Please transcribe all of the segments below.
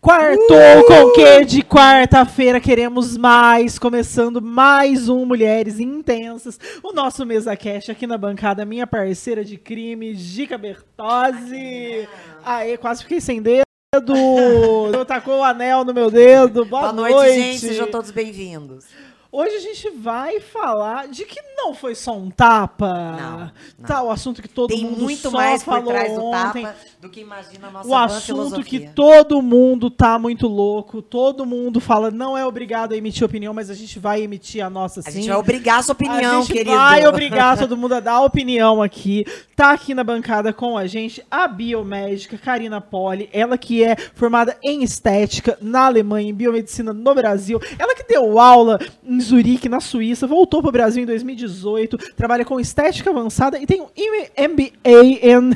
Quartou uh! com que de quarta-feira queremos mais, começando mais um Mulheres Intensas, o nosso mesa cash aqui na bancada, minha parceira de crime, Gica Bertozzi. Aê, quase fiquei sem dedo. Eu tacou o anel no meu dedo. Boa, Boa noite, noite, gente. Sejam todos bem-vindos. Hoje a gente vai falar de que não foi só um tapa. Não, não. Tá, o assunto que todo Tem mundo muito só mais falou por trás ontem. do tapa do que imagina a nossa O assunto que todo mundo tá muito louco, todo mundo fala, não é obrigado a emitir opinião, mas a gente vai emitir a nossa sim. A gente vai obrigar a sua opinião, a gente querido. vai obrigar todo mundo a dar opinião aqui. Tá aqui na bancada com a gente a biomédica Karina Poli, ela que é formada em estética na Alemanha, em biomedicina no Brasil. Ela que deu aula em Zurique, na Suíça, voltou para o Brasil em 2018, trabalha com estética avançada e tem um MBA em,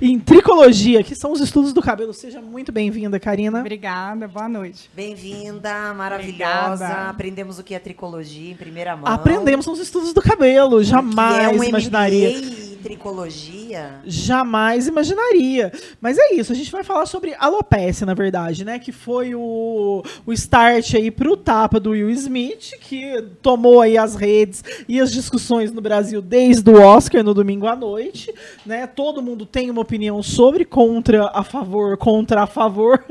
em tricologia, que são os estudos do cabelo. Seja muito bem-vinda, Karina. Obrigada, boa noite. Bem-vinda, maravilhosa. Obrigada. Aprendemos o que é tricologia em primeira mão. Aprendemos os estudos do cabelo, jamais é um imaginaria. MBA tricologia? Jamais imaginaria. Mas é isso, a gente vai falar sobre alopecia, na verdade, né? Que foi o, o start aí pro tapa do Will Smith, que tomou aí as redes e as discussões no Brasil desde o Oscar no domingo à noite, né? Todo mundo tem uma opinião sobre, contra, a favor, contra, a favor.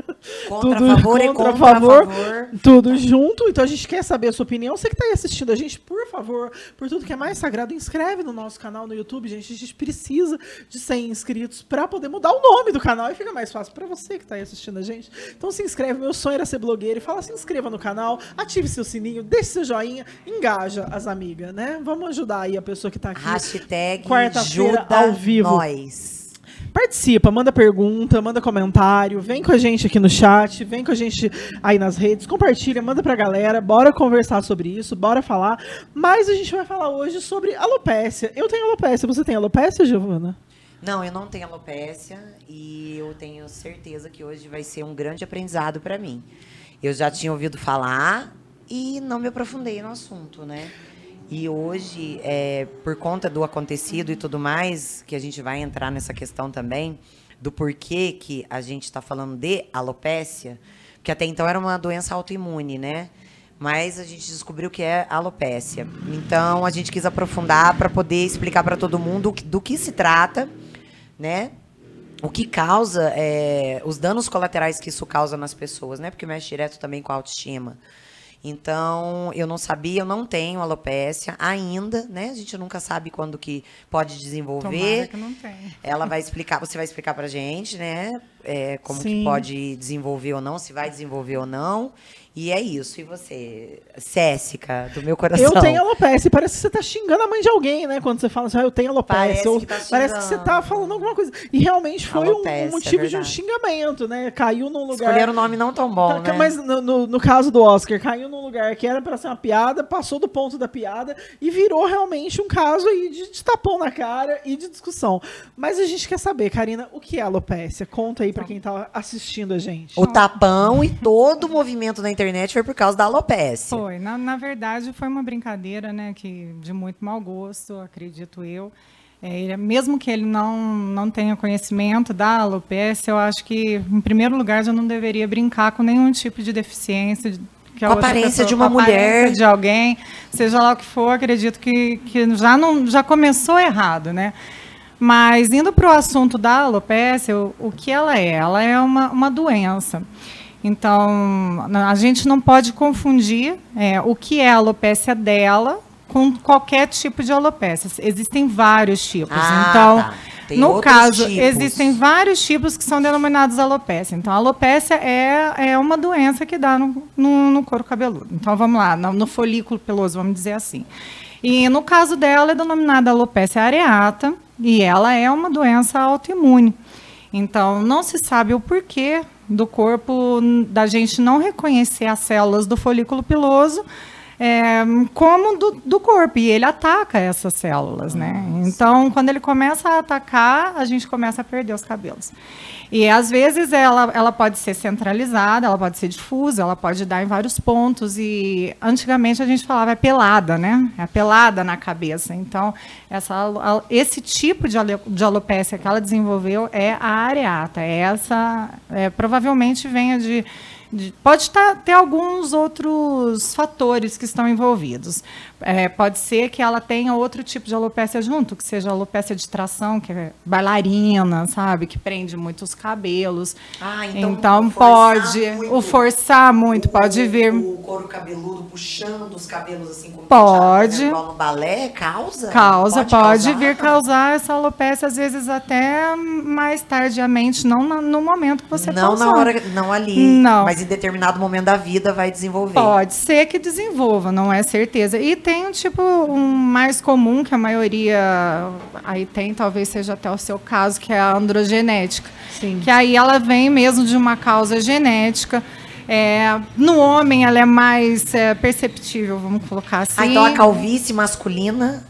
Contra, tudo, a favor contra, e contra, a favor, favor. Tudo junto. Então a gente quer saber a sua opinião. Você que tá aí assistindo a gente, por favor, por tudo que é mais sagrado, inscreve no nosso canal no YouTube, gente gente precisa de 100 inscritos para poder mudar o nome do canal e fica mais fácil para você que está aí assistindo a gente. Então se inscreve, meu sonho era ser blogueiro e fala se inscreva no canal, ative seu sininho, deixe seu joinha, engaja as amigas, né? Vamos ajudar aí a pessoa que está aqui. Hashtag quarta-feira ao vivo. Nós. Participa, manda pergunta, manda comentário, vem com a gente aqui no chat, vem com a gente aí nas redes, compartilha, manda pra galera, bora conversar sobre isso, bora falar. Mas a gente vai falar hoje sobre alopécia. Eu tenho alopécia, você tem alopécia, Giovana? Não, eu não tenho alopécia e eu tenho certeza que hoje vai ser um grande aprendizado para mim. Eu já tinha ouvido falar e não me aprofundei no assunto, né? E hoje, é, por conta do acontecido e tudo mais, que a gente vai entrar nessa questão também, do porquê que a gente está falando de alopécia, que até então era uma doença autoimune, né? Mas a gente descobriu que é alopécia. Então a gente quis aprofundar para poder explicar para todo mundo do que se trata, né? O que causa, é, os danos colaterais que isso causa nas pessoas, né? Porque mexe direto também com a autoestima. Então, eu não sabia, eu não tenho alopécia ainda, né? A gente nunca sabe quando que pode desenvolver. Tomara que não tem. Ela vai explicar, você vai explicar pra gente, né? É, como Sim. que pode desenvolver ou não, se vai desenvolver ou não. E é isso. E você, Céssica, do meu coração? Eu tenho alopecia. Parece que você tá xingando a mãe de alguém, né? Quando você fala assim, ah, eu tenho alopecia. Parece, ou, que, tá parece que você tá falando alguma coisa. E realmente foi alopecia, um, motivo é de um xingamento, né? Caiu num lugar... Escolheram um nome não tão bom, né? Mas no, no, no, caso do Oscar, caiu num lugar que era pra ser uma piada, passou do ponto da piada e virou realmente um caso aí de, de tapão na cara e de discussão. Mas a gente quer saber, Karina, o que é alopecia? Conta aí pra quem tá assistindo a gente. O tapão e todo o movimento na internet foi por causa da alopecia. Foi. Na, na verdade, foi uma brincadeira, né, que de muito mau gosto, acredito eu. É, mesmo que ele não, não tenha conhecimento da alopecia, eu acho que, em primeiro lugar, já não deveria brincar com nenhum tipo de deficiência. Que a com a aparência pessoa, de uma mulher. De alguém, seja lá o que for, acredito que, que já, não, já começou errado, né? Mas, indo para o assunto da alopecia, o, o que ela é? Ela é uma, uma doença. Então, a gente não pode confundir é, o que é a alopécia dela com qualquer tipo de alopécia. Existem vários tipos. Ah, então, tá. no caso, tipos. existem vários tipos que são denominados alopécia. Então, a alopécia é, é uma doença que dá no, no, no couro cabeludo. Então, vamos lá, no, no folículo peloso, vamos dizer assim. E no caso dela é denominada alopécia areata e ela é uma doença autoimune. Então, não se sabe o porquê do corpo, da gente não reconhecer as células do folículo piloso é, como do, do, corpo, e ele ataca essas células, né? Então, quando ele começa a atacar, a gente começa a perder os cabelos. E às vezes ela, ela pode ser centralizada, ela pode ser difusa, ela pode dar em vários pontos. E antigamente a gente falava é pelada, né? É pelada na cabeça. Então, essa, esse tipo de, de alopecia que ela desenvolveu é a areata. É essa é, provavelmente venha de pode tá, ter alguns outros fatores que estão envolvidos. É, pode ser que ela tenha outro tipo de alopécia junto, que seja alopécia de tração, que é bailarina, sabe? Que prende muito os cabelos. Ah, então, então pode. Muito, o forçar muito, o, pode vir. O couro cabeludo puxando os cabelos assim como Pode. No balé, causa? Causa, pode, pode vir causar essa alopécia, às vezes até mais tardiamente, não no, momento que você Não na hora, não ali. Não. Mas em determinado momento da vida vai desenvolver. Pode ser que desenvolva, não é certeza. E tem um tipo um mais comum que a maioria aí tem, talvez seja até o seu caso, que é a androgenética. Sim. Que aí ela vem mesmo de uma causa genética. É, no homem ela é mais é, perceptível, vamos colocar assim. Ah, então a calvície masculina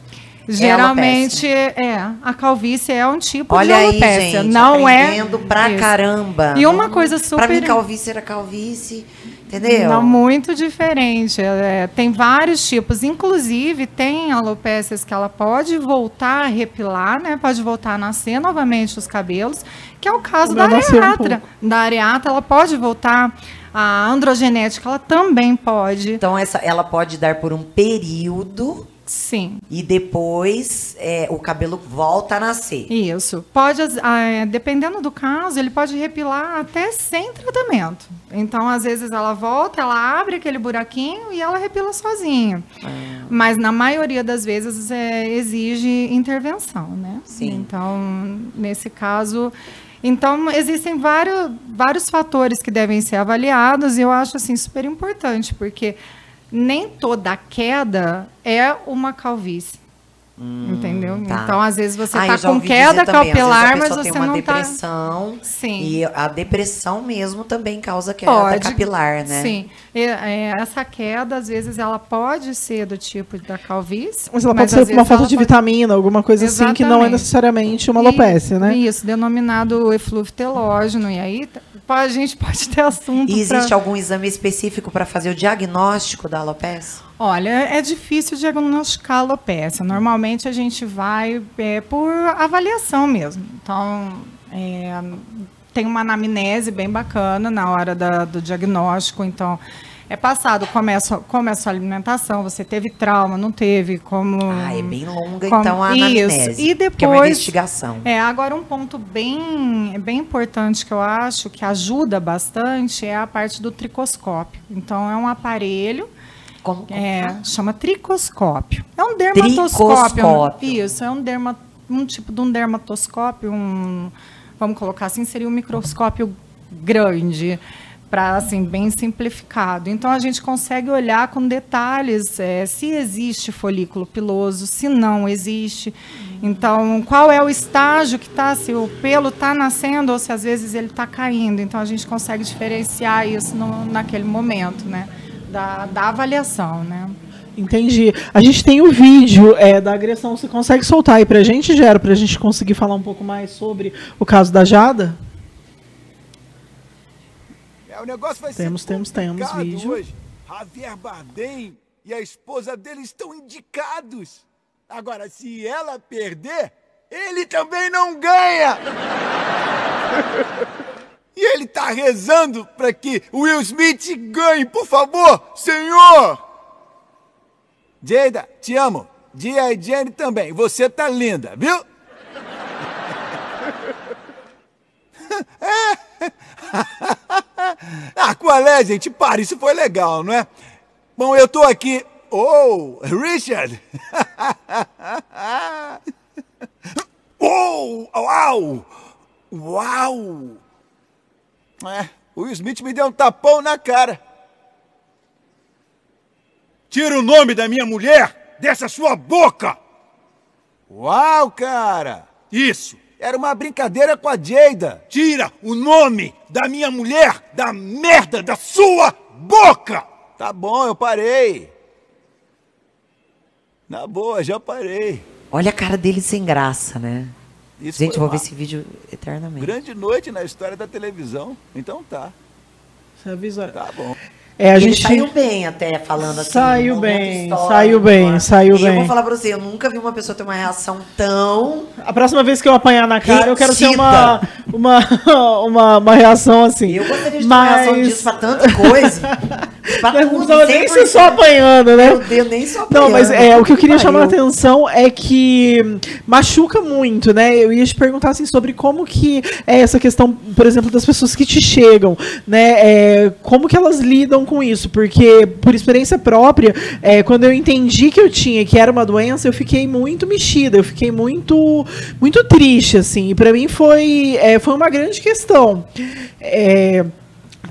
Geralmente é, a calvície é um tipo Olha de alopecia, aí, gente, não é pra isso. caramba. E uma coisa super Para mim calvície era calvície, entendeu? Não muito diferente. É, tem vários tipos, inclusive tem alopécias que ela pode voltar a repilar, né? Pode voltar a nascer novamente os cabelos, que é o caso da areata. Um da areata, ela pode voltar a androgenética, ela também pode. Então essa ela pode dar por um período Sim. E depois é, o cabelo volta a nascer. Isso. Pode, é, dependendo do caso, ele pode repilar até sem tratamento. Então, às vezes, ela volta, ela abre aquele buraquinho e ela repila sozinha. É. Mas na maioria das vezes é, exige intervenção, né? Sim. Então, nesse caso. Então, existem vários, vários fatores que devem ser avaliados e eu acho assim super importante, porque nem toda queda é uma calvície. Hum, entendeu? Tá. Então, às vezes você está com queda capilar, mas você tem uma não está. depressão. Tá... Sim. E a depressão mesmo também causa queda pode, capilar, né? Sim. E, é, essa queda, às vezes, ela pode ser do tipo da calvície. Mas ela mas pode ser uma falta de pode... vitamina, alguma coisa Exatamente. assim, que não é necessariamente uma alopecia, né? Isso, denominado eflúvio telógeno. E aí a gente pode ter assunto. E existe pra... algum exame específico para fazer o diagnóstico da alopecia? Olha, é difícil diagnosticar alopecia. Normalmente a gente vai é, por avaliação mesmo. Então, é, tem uma anamnese bem bacana na hora da, do diagnóstico. Então, é passado começa começa a alimentação, você teve trauma, não teve, como Ah, é bem longa como, então a anamnese. Isso. E depois que é uma investigação. É, agora um ponto bem bem importante que eu acho que ajuda bastante é a parte do tricoscópio. Então é um aparelho como, como é, chama tricoscópio. É um dermatoscópio. Tricoscópio. Isso, é um derma, um tipo de um dermatoscópio, um vamos colocar assim, seria um microscópio grande para assim bem simplificado. Então a gente consegue olhar com detalhes é, se existe folículo piloso, se não existe. Então qual é o estágio que está, se o pelo está nascendo ou se às vezes ele está caindo. Então a gente consegue diferenciar isso no, naquele momento, né, da, da avaliação, né. Entendi. A gente tem o vídeo é, da agressão. Você consegue soltar aí para a gente, Gero, para a gente conseguir falar um pouco mais sobre o caso da Jada? o negócio vai temos, ser temos, temos vídeo. hoje. Javier Bardem e a esposa dele estão indicados. Agora, se ela perder, ele também não ganha. e ele está rezando para que Will Smith ganhe, por favor, Senhor. Jada, te amo. Dia e Jenny também. Você tá linda, viu? ah, qual é, gente? Para, isso foi legal, não é? Bom, eu tô aqui. Oh, Richard! oh, uau! Uau! É, o Will Smith me deu um tapão na cara. Tira o nome da minha mulher dessa sua boca! Uau, cara! Isso! Era uma brincadeira com a Jada. Tira o nome da minha mulher da merda da sua boca! Tá bom, eu parei. Na boa, já parei. Olha a cara dele sem graça, né? Isso Gente, vou ver esse vídeo eternamente. Grande noite na história da televisão. Então tá. Você avisa. Tá bom. É, a gente saiu bem até falando assim. Saiu bem, saiu bem, saiu bem. Eu vou falar pra você, eu nunca vi uma pessoa ter uma reação tão. A próxima vez que eu apanhar na cara, eu quero ter uma, uma, uma, uma reação assim. Eu gostaria de ter Mas... uma reação disso pra tanta coisa. pra tudo, não, nem se só apanhando, né? Meu Deus, nem só apanhando. Não, mas é, o que eu queria chamar a atenção é que machuca muito, né? Eu ia te perguntar assim sobre como que é essa questão, por exemplo, das pessoas que te chegam, né? É, como que elas lidam com isso? Porque, por experiência própria, é, quando eu entendi que eu tinha, que era uma doença, eu fiquei muito mexida, eu fiquei muito, muito triste, assim. E para mim foi, é, foi uma grande questão. É,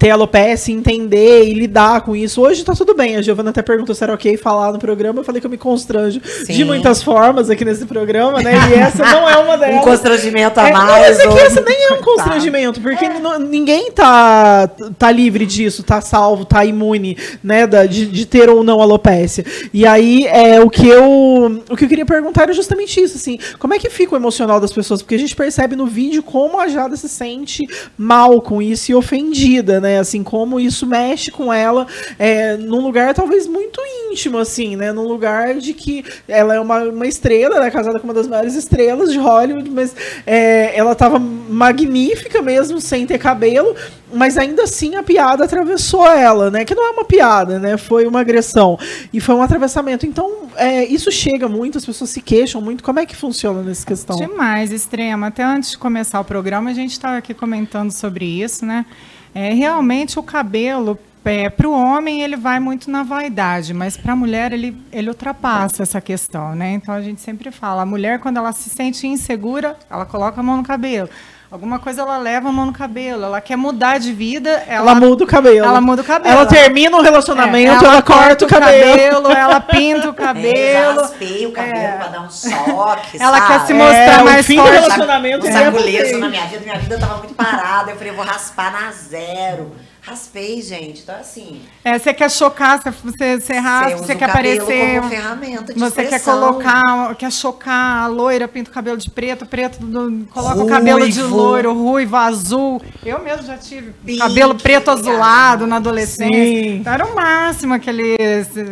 ter alopecia, entender e lidar com isso. Hoje tá tudo bem. A Giovana até perguntou se era ok falar no programa. Eu falei que eu me constranjo Sim. de muitas formas aqui nesse programa, né? E essa não é uma delas. um constrangimento a é, mais. Mas é que essa nem é um constrangimento, porque é. ninguém tá, tá livre disso, tá salvo, tá imune, né? Da, de, de, ter ou não alopecia. E aí, é, o, que eu, o que eu queria perguntar era justamente isso, assim. Como é que fica o emocional das pessoas? Porque a gente percebe no vídeo como a Jada se sente mal com isso e ofendida, né? Né? Assim, como isso mexe com ela é, num lugar talvez muito íntimo, assim, né? Num lugar de que ela é uma, uma estrela, né? Casada com uma das maiores estrelas de Hollywood, mas é, ela estava magnífica mesmo, sem ter cabelo, mas ainda assim a piada atravessou ela, né? Que não é uma piada, né? Foi uma agressão. E foi um atravessamento. Então, é, isso chega muito, as pessoas se queixam muito. Como é que funciona nessa questão? Demais, extrema. Até antes de começar o programa, a gente estava aqui comentando sobre isso, né? É, realmente o cabelo é, para o homem ele vai muito na vaidade, mas para a mulher ele, ele ultrapassa essa questão, né? Então a gente sempre fala, a mulher quando ela se sente insegura, ela coloca a mão no cabelo. Alguma coisa ela leva a mão no cabelo, ela quer mudar de vida, ela, ela muda o cabelo. Ela muda o cabelo. Ela termina o relacionamento, é, ela, ela, corta, o cabelo. cabelo. ela pinta o cabelo. É, o cabelo é. pra dar um soque, Ela sabe? quer se mostrar é, mais fim forte. Do relacionamento um saculeço na minha vida, minha vida tava muito parada, eu falei, eu vou raspar na zero. Raspei, gente. Então, assim. É, você quer chocar, você, você raspa, você, quer aparecer. Como ferramenta de você quer colocar, quer chocar a loira, pinta o cabelo de preto, preto, do, coloca ruivo. o cabelo de loiro, ruivo, azul. Eu mesmo já tive Pink, cabelo preto azulado na adolescência. Sim. Então era o máximo aquele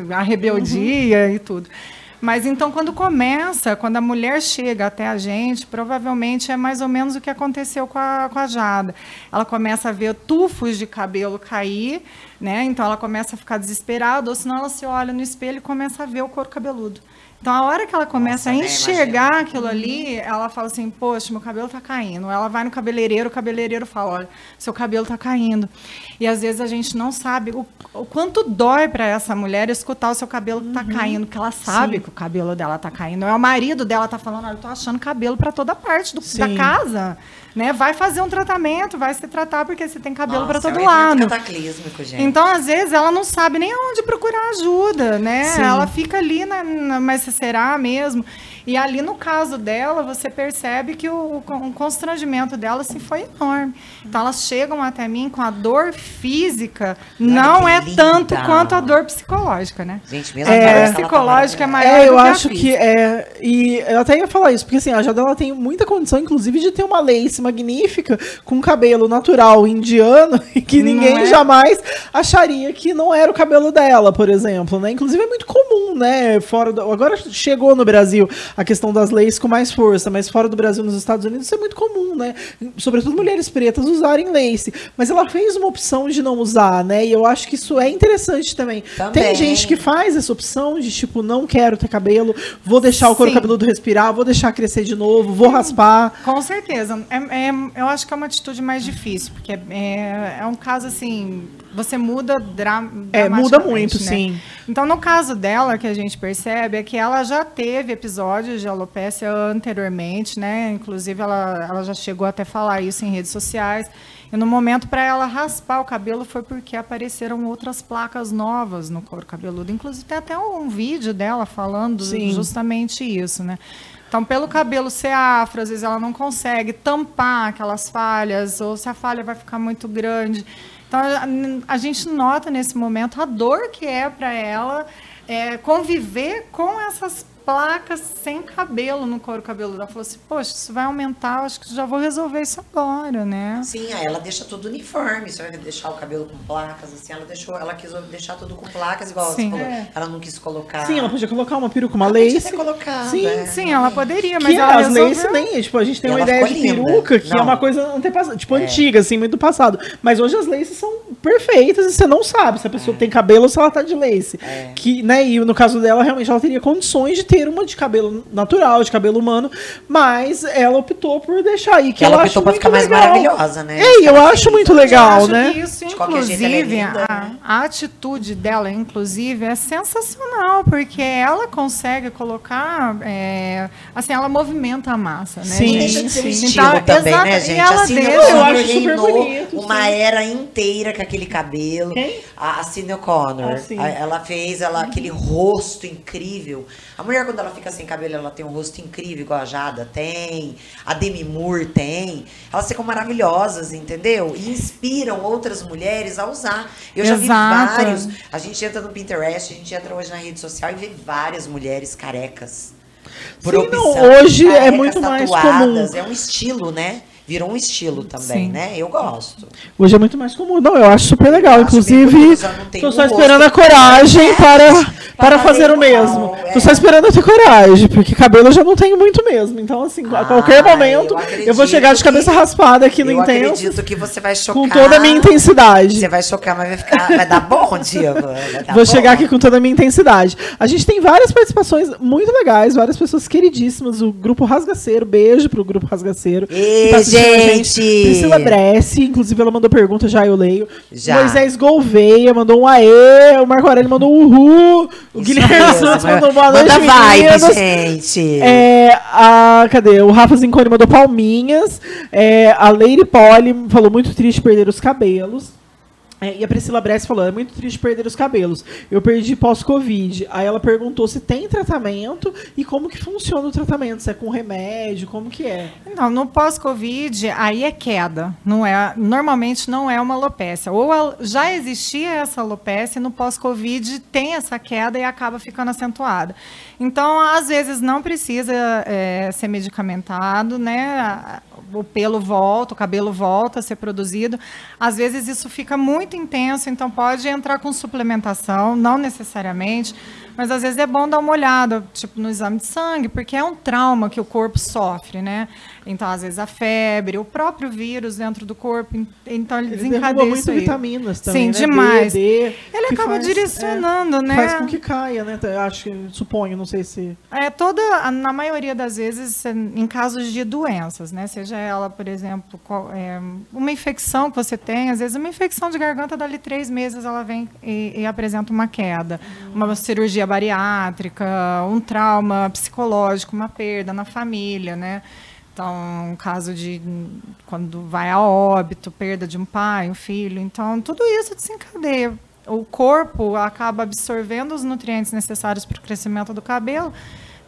a rebeldia uhum. e tudo. Mas então, quando começa, quando a mulher chega até a gente, provavelmente é mais ou menos o que aconteceu com a, com a Jada. Ela começa a ver tufos de cabelo cair, né? Então ela começa a ficar desesperada, ou senão ela se olha no espelho e começa a ver o couro cabeludo. Então, a hora que ela começa Nossa, a enxergar né? aquilo ali, ela fala assim: Poxa, meu cabelo está caindo. Ela vai no cabeleireiro, o cabeleireiro fala: Olha, seu cabelo está caindo. E às vezes a gente não sabe o, o quanto dói para essa mulher escutar o seu cabelo está uhum. caindo, porque ela sabe Sim. que o cabelo dela está caindo. É o marido dela tá falando: Olha, eu tô achando cabelo para toda parte do, da casa né? Vai fazer um tratamento, vai se tratar porque você tem cabelo para todo é lado. Gente. Então, às vezes, ela não sabe nem onde procurar ajuda, né? Sim. Ela fica ali na, na, mas será mesmo? E ali no caso dela, você percebe que o, o constrangimento dela assim, foi enorme. Então elas chegam até mim com a dor física, não é linda. tanto quanto a dor psicológica, né? Gente, mesmo é, a psicológica é maior é, eu que acho que é e eu até ia falar isso, porque assim, a Jada ela tem muita condição inclusive de ter uma lace magnífica com cabelo natural indiano que ninguém é? jamais acharia que não era o cabelo dela, por exemplo, né? Inclusive é muito comum, né, fora do, agora chegou no Brasil a questão das leis com mais força, mas fora do Brasil, nos Estados Unidos, isso é muito comum, né? Sobretudo mulheres pretas usarem lace. Mas ela fez uma opção de não usar, né? E eu acho que isso é interessante também. também. Tem gente que faz essa opção de tipo, não quero ter cabelo, vou deixar o couro Sim. cabeludo respirar, vou deixar crescer de novo, vou raspar. Com certeza. É, é, eu acho que é uma atitude mais difícil, porque é, é, é um caso assim você muda dra É, muda muito, né? sim. Então, no caso dela, que a gente percebe é que ela já teve episódios de alopecia anteriormente, né? Inclusive, ela, ela já chegou até falar isso em redes sociais. E no momento para ela raspar o cabelo foi porque apareceram outras placas novas no couro cabeludo. Inclusive, tem até um vídeo dela falando sim. justamente isso, né? Então, pelo cabelo ser afro, às vezes ela não consegue tampar aquelas falhas, ou se a falha vai ficar muito grande. Então, a, gente nota nesse momento a dor que é para ela é, conviver com essas placas sem cabelo no couro cabeludo. Ela falou assim, poxa, isso vai aumentar, acho que já vou resolver isso agora, né? Sim, aí ela deixa tudo uniforme, você vai deixar o cabelo com placas, assim, ela deixou, ela quis deixar tudo com placas, igual sim, você falou. É. Ela não quis colocar. Sim, ela podia colocar uma peruca, uma ela lace. Colocar, sim, é. sim, ela poderia, mas que ela as lace nem, tipo, a gente tem uma ideia de linda. peruca que não. é uma coisa antepassada, tipo, é. antiga, assim, muito do passado. Mas hoje as laces são perfeitas e você não sabe se a pessoa é. tem cabelo ou se ela tá de lace. É. Que, né, e no caso dela, realmente, ela teria condições de ter uma de cabelo natural, de cabelo humano, mas ela optou por deixar aí. Que, ela optou pra ficar mais legal. maravilhosa, né? É, eu acho muito legal, né? Isso, inclusive, é a, a, atitude dela, inclusive, é sensacional, porque ela consegue colocar, é, assim, ela movimenta a massa, né? Sim, ser um estilo então, também, exato, né, gente? E ela assim, deixa, eu acho super bonito. Uma sim. era inteira com aquele cabelo. Quem? A, a Cine O'Connor. Ah, ela fez ela, aquele rosto incrível. A mulher, quando ela fica sem cabelo, ela tem um rosto incrível, igual a Jada tem, a Demi Moore tem. Elas ficam maravilhosas, entendeu? E inspiram outras mulheres a usar. Eu Exato. já vi vários. A gente entra no Pinterest, a gente entra hoje na rede social e vê várias mulheres carecas. Por Sim, opção, não, hoje é muito mais comum. É um estilo, né? virou um estilo também, Sim. né? Eu gosto. Hoje é muito mais comum. Não, eu acho super legal. Eu Inclusive, estou só esperando a coragem para, para, para fazer o mesmo. Estou é. só esperando a ter coragem, porque cabelo eu já não tenho muito mesmo. Então, assim, a qualquer ah, momento, eu, eu, vou chegar de cabeça que, raspada aqui no Intenso. Eu acredito que você vai chocar. Com toda a minha intensidade. Você vai chocar, mas vai, ficar, vai dar bom, Diego. Vou bom. chegar aqui com toda a minha intensidade. A gente tem várias participações muito legais, várias pessoas queridíssimas. O Grupo Rasgaceiro, beijo pro Grupo Rasgaceiro. Beijo gente! Priscila Bressi, inclusive ela mandou pergunta, já eu leio. Já. Moisés Gouveia mandou um aê, o Marco Aurélio mandou um uhul, o Isso Guilherme Santos mandou boa noite, Manda vibe, gente! É, a, cadê? O Rafa Zincone mandou palminhas, é, a Lady Polly falou muito triste perder os cabelos. É, e a Priscila Bress falou: é muito triste perder os cabelos. Eu perdi pós-Covid. Aí ela perguntou se tem tratamento e como que funciona o tratamento. Se é com remédio, como que é? Não, no pós-Covid, aí é queda. Não é, normalmente não é uma alopécia. Ou já existia essa alopécia, no pós-Covid tem essa queda e acaba ficando acentuada. Então, às vezes, não precisa é, ser medicamentado, né? o pelo volta, o cabelo volta a ser produzido. Às vezes isso fica muito intenso, então pode entrar com suplementação, não necessariamente, mas às vezes é bom dar uma olhada, tipo no exame de sangue, porque é um trauma que o corpo sofre, né? Então, às vezes, a febre, o próprio vírus dentro do corpo, então ele, ele desencadeia muito isso aí. vitaminas também, Sim, né? demais. D, D, ele acaba faz, direcionando, é, né? Faz com que caia, né? Eu acho, suponho, não sei se... É, toda, na maioria das vezes, em casos de doenças, né? Seja ela, por exemplo, qual, é, uma infecção que você tem, às vezes uma infecção de garganta, dali três meses ela vem e, e apresenta uma queda. Uma cirurgia bariátrica, um trauma psicológico, uma perda na família, né? Então, um caso de quando vai a óbito, perda de um pai, um filho. Então, tudo isso desencadeia. O corpo acaba absorvendo os nutrientes necessários para o crescimento do cabelo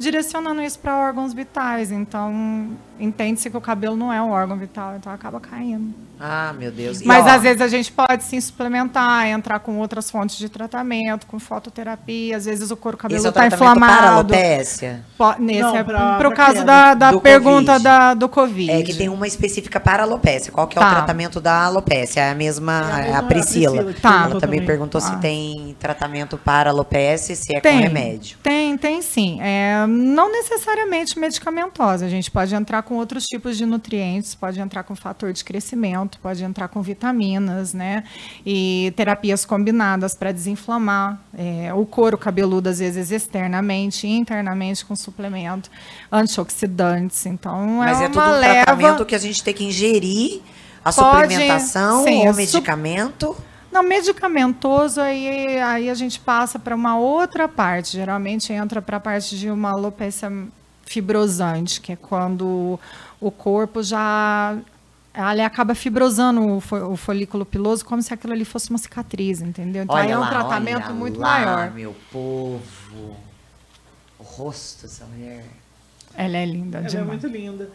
direcionando isso para órgãos vitais. Então, entende-se que o cabelo não é um órgão vital, então acaba caindo. Ah, meu Deus. E Mas ó, às vezes a gente pode sim suplementar, entrar com outras fontes de tratamento, com fototerapia, às vezes o couro cabeludo está é inflamado. Para alopecia? Nesse não, é para o caso da, da pergunta da, do Covid. É que tem uma específica para alopecia. Qual que é tá. o tratamento da alopecia? É a mesma, é a, a Priscila. Priscila tá. Ela também perguntou ah. se tem tratamento para alopecia, se é tem, com remédio. Tem, tem sim. É, não necessariamente medicamentosa. A gente pode entrar com outros tipos de nutrientes, pode entrar com fator de crescimento, pode entrar com vitaminas, né? E terapias combinadas para desinflamar é, o couro cabeludo, às vezes externamente, internamente com suplemento, antioxidantes. Então, Mas é, é tudo um leva... tratamento que a gente tem que ingerir a pode, suplementação sim, ou medicamento? Não, medicamentoso, aí, aí a gente passa para uma outra parte. Geralmente entra para a parte de uma alopecia fibrosante, que é quando o corpo já ele acaba fibrosando o, folículo piloso como se aquilo ali fosse uma cicatriz, entendeu? Então olha aí é um lá, tratamento muito lá, maior. meu povo. O rosto dessa mulher. Ela é linda Ela demais. é muito linda.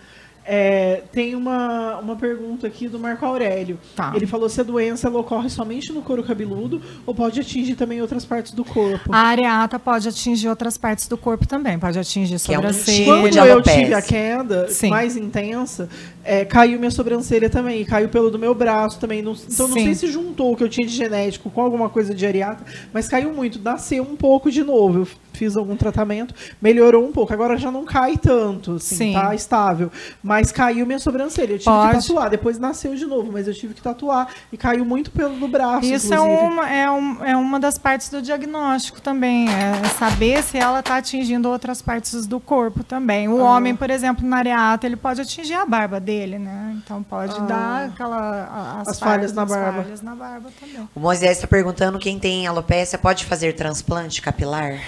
É, tem uma, uma pergunta aqui do Marco Aurélio. Tá. Ele falou se a doença ela ocorre somente no couro cabeludo ou pode atingir também outras partes do corpo. A areata pode atingir outras partes do corpo também. Pode atingir sobrancelha. É um Quando eu tive a queda Sim. mais intensa, é, caiu minha sobrancelha também. Caiu pelo do meu braço também. Não, então Sim. não sei se juntou o que eu tinha de genético com alguma coisa de areata, mas caiu muito. Nasceu um pouco de novo. Eu fiz algum tratamento, melhorou um pouco. Agora já não cai tanto, assim, Sim. tá estável. Mas caiu minha sobrancelha. Eu tive Pode. que tatuar. Depois nasceu de novo, mas eu tive que tatuar. E caiu muito pelo do braço. Isso é uma, é, um, é uma das partes do diagnóstico também. É saber se ela está atingindo outras partes do corpo também. O ah. homem, por exemplo, na areata, ele pode atingir a barba dele, né? Então pode ah. dar aquela. As, as falhas, na, barba. falhas na barba também. O Moisés está perguntando quem tem alopecia pode fazer transplante capilar?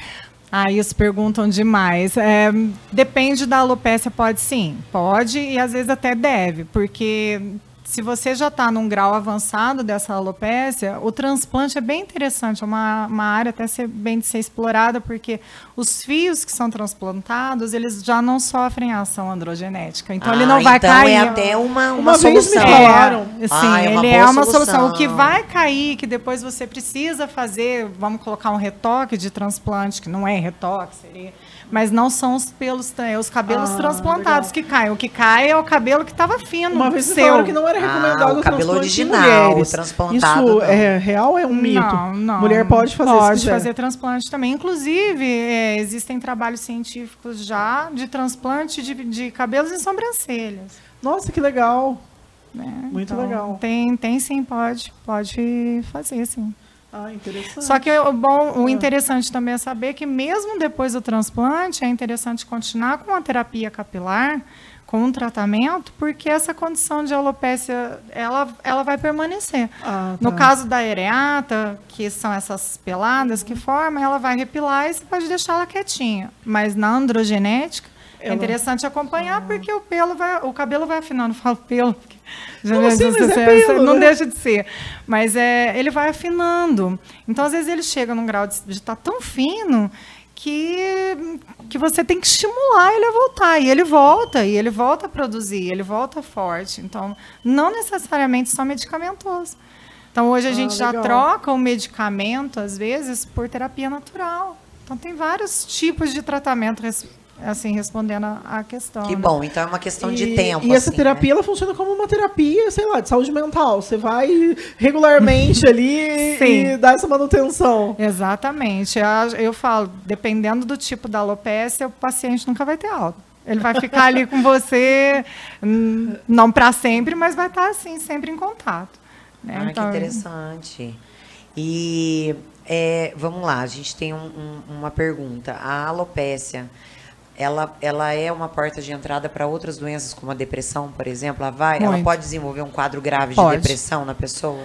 Ah, isso perguntam demais. É, depende da alopecia, pode sim. Pode e às vezes até deve, porque se você já está num grau avançado dessa alopécia, o transplante é bem interessante, é uma, uma área até ser, bem de ser explorada, porque os fios que são transplantados, eles já não sofrem a ação androgenética. Então, ah, ele não vai então cair. é até uma, uma, uma solução. me falaram. É, sim, ah, é ele é uma solução. solução. O que vai cair, que depois você precisa fazer, vamos colocar um retoque de transplante, que não é retoque, seria mas não são os pelos, é os cabelos ah, transplantados legal. que caem. O que cai é o cabelo que estava fino. Uma vez seu. que não era recomendado ah, o cabelo original, mulheres. transplantado. Isso não. é real ou é um mito? Não, não. Mulher pode fazer Pode fazer transplante também. Inclusive, é, existem trabalhos científicos já de transplante de, de cabelos e sobrancelhas. Nossa, que legal. É, Muito então, legal. Tem, tem sim, pode. Pode fazer, sim. Ah, interessante. Só que o, bom, o ah. interessante também é saber que mesmo depois do transplante, é interessante continuar com a terapia capilar, com um tratamento, porque essa condição de alopécia, ela, ela vai permanecer. Ah, tá. No caso da areata, que são essas peladas que formam, ela vai repilar e você pode deixar ela quietinha. Mas na androgenética, é ela... é interessante acompanhar, porque o pelo vai, o cabelo vai afinando. Falo pelo, porque não, mas é pelo, não né? deixa de ser. Mas é, ele vai afinando. Então, às vezes, ele chega num grau de estar tá tão fino que, que você tem que estimular ele a voltar. E ele volta, e ele volta a produzir, ele volta forte. Então, não necessariamente só medicamentoso. Então, hoje a ah, gente legal. já troca o medicamento, às vezes, por terapia natural. Então, tem vários tipos de tratamento assim, respondendo a, questão. Que né? bom, então é uma questão e, de tempo. E essa assim, terapia, né? ela funciona como uma terapia, sei lá, de saúde mental. Você vai regularmente ali e dá essa manutenção. Exatamente. Eu, eu falo, dependendo do tipo da alopecia, o paciente nunca vai ter alta. Ele vai ficar ali com você, não para sempre, mas vai estar assim, sempre em contato. Né? Ah, então, que interessante. E é, vamos lá, a gente tem um, um, uma pergunta. A alopécia, ela, ela é uma porta de entrada para outras doenças, como a depressão, por exemplo? Ela, vai, ela pode desenvolver um quadro grave pode. de depressão na pessoa?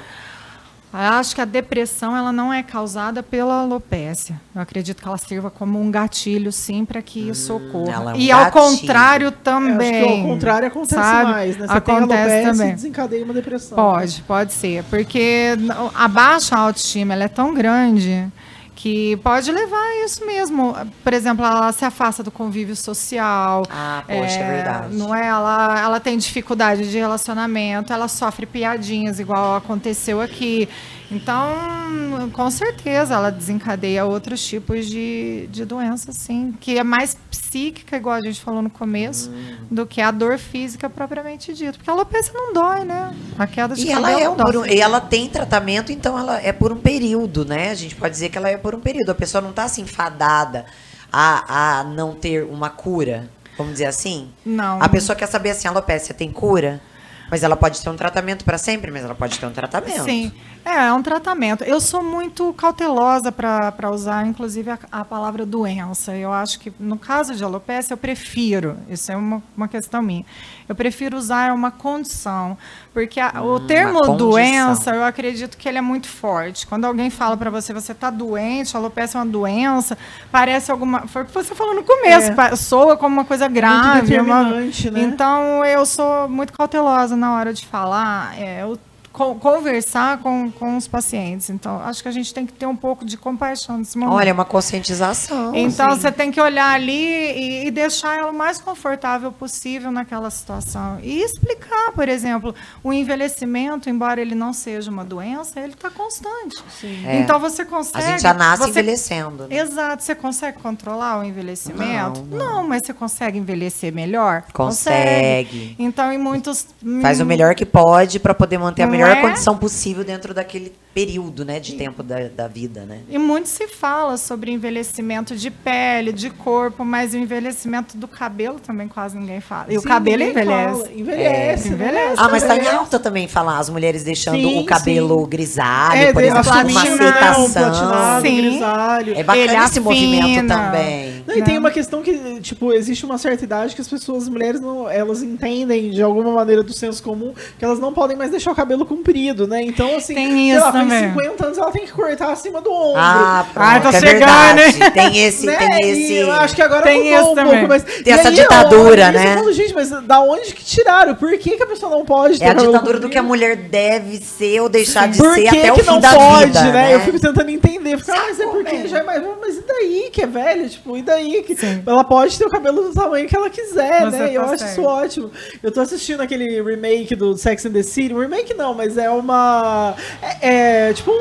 acho que a depressão ela não é causada pela alopécia. Eu acredito que ela sirva como um gatilho, sim, para que isso hum, ocorra. É um e gatilho. ao contrário também. Eu acho que ao contrário acontece sabe? mais, né? Você acontece tem alopecia também. e desencadeia uma depressão. Pode, pode ser. Porque a baixa autoestima ela é tão grande que pode levar a isso mesmo. Por exemplo, ela se afasta do convívio social. Ah, poxa, é, é verdade. Não é? Ela, ela tem dificuldade de relacionamento, ela sofre piadinhas, igual aconteceu aqui. Então, com certeza, ela desencadeia outros tipos de, de doença, sim, que é mais psíquica, igual a gente falou no começo, hum. do que a dor física propriamente dita. Porque a alopecia não dói, né? A queda de e ela é um, E ela tem tratamento, então ela é por um período, né? A gente pode dizer que ela é por um período. A pessoa não está assim fadada a, a não ter uma cura, vamos dizer assim? Não. A pessoa quer saber assim, a alopecia tem cura? Mas ela pode ter um tratamento para sempre, mas ela pode ter um tratamento. Sim, é, é um tratamento. Eu sou muito cautelosa para usar, inclusive, a, a, palavra doença. Eu acho que, no caso de alopecia, eu prefiro, isso é uma, uma questão minha, eu prefiro usar uma condição. Porque a, hum, o termo doença, eu acredito que ele é muito forte. Quando alguém fala para você, você está doente, a alopecia é uma doença, parece alguma. Foi o que você falou no começo, é. soa como uma coisa grave. Muito uma, né? Então, eu sou muito cautelosa na hora de falar. É, eu conversar com, com os pacientes. Então, acho que a gente tem que ter um pouco de compaixão nesse momento. Olha, é uma conscientização. Então, sim. você tem que olhar ali e, e, deixar ela o mais confortável possível naquela situação. E explicar, por exemplo, o envelhecimento, embora ele não seja uma doença, ele está constante. É. Então, você consegue... A gente já nasce você, envelhecendo. Né? Exato. Você consegue controlar o envelhecimento? Não, não. não, mas você consegue envelhecer melhor? Consegue. consegue. Então, em muitos... Faz o melhor que pode para poder manter a melhor melhor é? condição possível dentro daquele período né, de tempo da, da vida. Né? E muito se fala sobre envelhecimento de pele, de corpo, mas o envelhecimento do cabelo também quase ninguém fala. E sim, o cabelo envelhece. Fala. Envelhece, é. envelhece. Ah, mas está em alta também falar as mulheres deixando sim, o cabelo sim. grisalho, é, por exemplo, uma aceitação. Sim. grisalho. É bacana esse movimento também. Não, e tem uma questão que, tipo, existe uma certa idade que as pessoas, as mulheres, não, elas entendem de alguma maneira do senso comum que elas não podem mais deixar o cabelo comprido, né? Então, assim, tem isso lá, também. 50 anos, ela tem que cortar acima do ombro. Ah, pronto, ah, tá é chegando, né? Tem esse, né? tem esse. eu acho que agora tem mudou um também. pouco, mas. Tem essa ditadura, né? Falo, gente, mas da onde que tiraram? Por que, que a pessoa não pode ter É a ditadura do que a mulher deve ser ou deixar de Por ser que até que o fim não da pode, vida. Né? né? Eu fico tentando entender. Ficar, ah, mas é porque já é mais. Mas e daí que é velha? Tipo, e daí que. Sim. Ela pode ter o cabelo do tamanho que ela quiser, Você né? E eu acho isso ótimo. Eu tô assistindo aquele remake do Sex and the City. Remake não, mas é uma. É, é tipo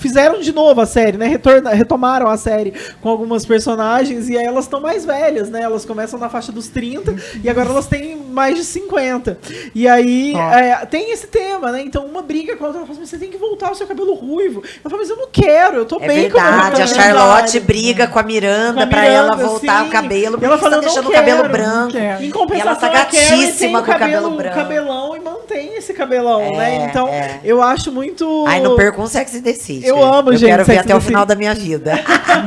fizeram de novo a série, né? Retorna, retomaram a série com algumas personagens e aí elas estão mais velhas, né? Elas começam na faixa dos 30 e agora elas têm mais de 50. E aí é, tem esse tema, né? Então uma briga com a outra, ela fala assim, você tem que voltar ao seu cabelo ruivo. Ela fala, mas eu não quero, eu tô é bem verdade, com a Charlotte briga com a Miranda, com para ela voltar sim. o cabelo, porque ela fala, tá deixando quero, o cabelo branco. Em compensação, e ela tá gatíssima com o cabelo, branco. cabelão e mantém esse cabelão, é, né? Então, é. eu acho muito... Ai, não perca um sexy decide. Eu amo, eu gente. Quero ver até o final da minha vida.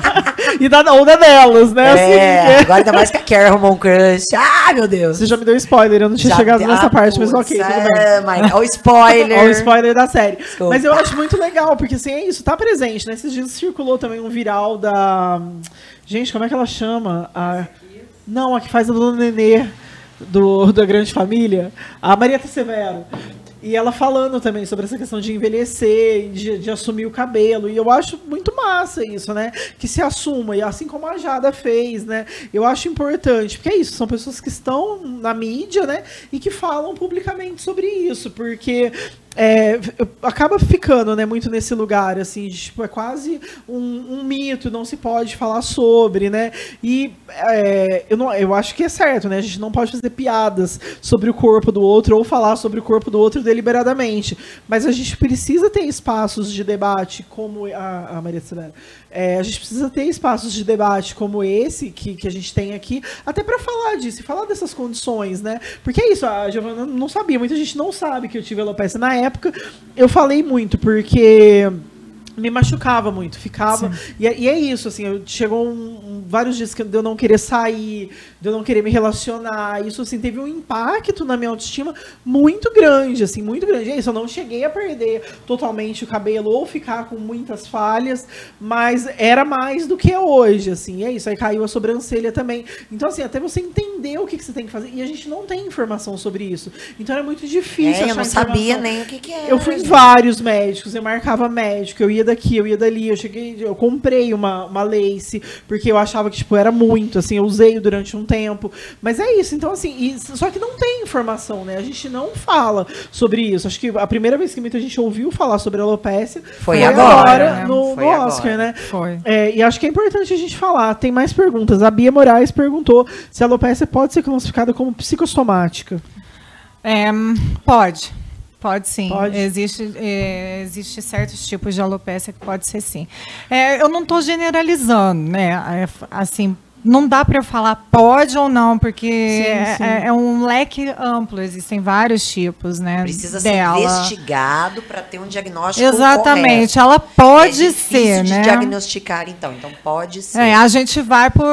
e da onda delas, né? É, assim, agora ainda mais que a Carrie arrumou um crush. Ah, meu Deus. Você já me deu spoiler, eu não tinha já chegado nessa parte, mas ok, tudo bem. É, mas, o spoiler. o spoiler da série. Desculpa. Mas eu acho muito legal, porque assim, é isso, tá presente, né? Esses dias circulou também um viral da... Gente, como é que ela chama? A... Não, a que faz a Dona Nenê do, da Grande Família. A Marieta Severo. E ela falando também sobre essa questão de envelhecer, de, de, assumir o cabelo. E eu acho muito massa isso, né? Que se assuma, e assim como a Jada fez, né? Eu acho importante, porque é isso, são pessoas que estão na mídia, né? E que falam publicamente sobre isso, porque é, acaba ficando né, muito nesse lugar, assim, de, tipo, é quase um, um, mito, não se pode falar sobre, né? E é, eu, não, eu acho que é certo, né? A gente não pode fazer piadas sobre o corpo do outro ou falar sobre o corpo do outro deliberadamente. Mas a gente precisa ter espaços de debate, como a, a Maria Celera, é, a gente precisa ter espaços de debate como esse que, que a gente tem aqui, até para falar disso, falar dessas condições, né? Porque é isso, a Giovana não sabia, muita gente não sabe que eu tive alopecia. Na época, eu falei muito, porque me machucava muito, ficava. E, é, e, é isso, assim, eu, chegou um, um, vários dias que eu não querer sair, de eu não querer me relacionar. Isso, assim, teve um impacto na minha autoestima muito grande, assim, muito grande. É isso, eu não cheguei a perder totalmente o cabelo ou ficar com muitas falhas, mas era mais do que é hoje, assim, é isso. Aí caiu a sobrancelha também. Então, assim, até você entender o que, que você tem que fazer. E a gente não tem informação sobre isso. Então era muito difícil. É, eu não sabia nem o que, que era. Eu fui em vários médicos, eu marcava médico, eu ia daqui, eu ia dali, eu cheguei, eu comprei uma, uma lace, porque eu achava que, tipo, era muito, assim, eu usei durante um tempo. Mas é isso, então, assim, e, só que não tem informação, né? A gente não fala sobre isso. Acho que a primeira vez que muita gente ouviu falar sobre alopecia foi, foi agora, agora né? no, foi no Oscar, agora. né? Foi. É, e acho que é importante a gente falar. Tem mais perguntas. A Bia Moraes perguntou se a alopecia pode ser classificada como psicossomática. É, pode. Pode sim. Pode. Existe, é, existe certos tipos de alopecia que pode ser sim. É, eu não estou generalizando, né? É, assim, não dá para falar pode ou não, porque sim, sim. É, é, um leque amplo, existem vários tipos, né? Precisa dela. ser investigado para ter um diagnóstico Exatamente, correto. ela pode é ser, de né? diagnosticar, então, então pode ser. É, a gente vai por,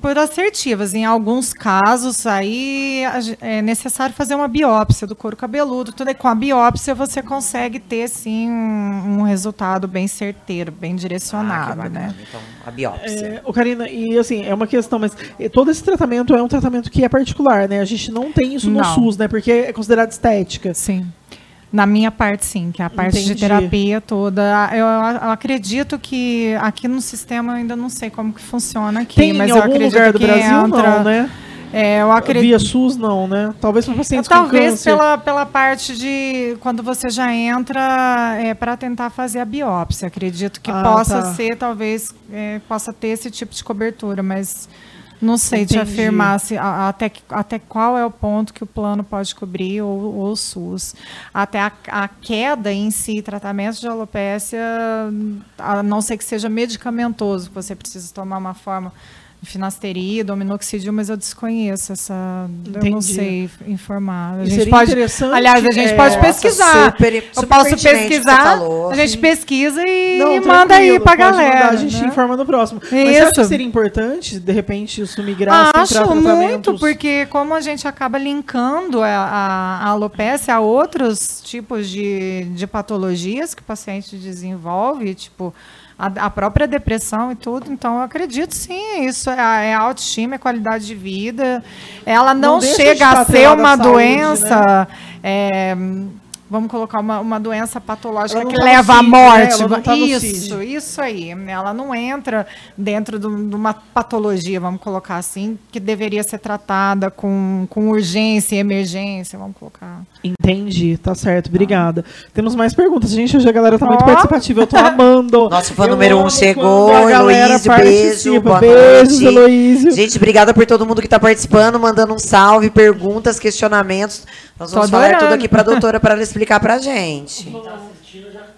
por assertivas. Em alguns casos, aí é necessário fazer uma biópsia do couro cabeludo. Tudo e com a biópsia você consegue ter sim um, um resultado bem certeiro, bem direcionado, ah, né? Então, a biópsia. É, o Karina, e assim, é uma questão, mas todo esse tratamento é um tratamento que é particular, né? A gente não tem isso no não. SUS, né? Porque é considerado estética. Sim. Na minha parte, sim, que é a parte Entendi. de terapia toda. Eu, eu, acredito que aqui no sistema eu ainda não sei como que funciona aqui, Tem mas em algum lugar do Brasil entra, não, né? É, eu acredito. Via SUS não, né? Talvez para pacientes Talvez pela, pela parte de quando você já entra é, para tentar fazer a biópsia. Acredito que ah, possa tá. ser, talvez é, possa ter esse tipo de cobertura, mas não sei Entendi. te afirmar se, a, até, até qual é o ponto que o plano pode cobrir ou, ou o SUS. Até a, a, queda em si, tratamento de alopécia, a não ser que seja medicamentoso, que você precisa tomar uma forma finasteria, dominoxidil, mas eu desconheço essa. Entendi. Eu não sei informar. A gente pode, aliás, a gente é, pode pesquisar. Super, super eu posso pesquisar. Falou, a gente pesquisa e, não, manda aí pra galera. Mandar, a gente né? informa no próximo. Isso. Mas você acha que seria importante, de repente, isso migrar Acho muito, porque como a gente acaba linkando a, a, a alopecia a outros tipos de, de patologias que o paciente desenvolve, tipo a, a, própria depressão e tudo. Então, eu acredito sim, isso é, é autoestima, é qualidade de vida. Ela não, não chega a ser uma saúde, doença. Né? É, vamos colocar uma, uma doença patológica que tá leva à né? morte. Né? Tá isso, isso aí. Ela não entra dentro de uma patologia, vamos colocar assim, que deveria ser tratada com, com urgência e emergência, vamos colocar. Entendi, tá certo, obrigada. Ah. Temos mais perguntas, gente. Hoje a galera tá muito oh. participativa, eu tô amando. Nosso fã número um chegou, Heloísio, beijo, boa Beijos, noite. Heloísio. Gente, obrigada por todo mundo que tá participando, mandando um salve, perguntas, questionamentos. Nós vamos falar tudo aqui pra doutora para ela explicar pra gente. Tá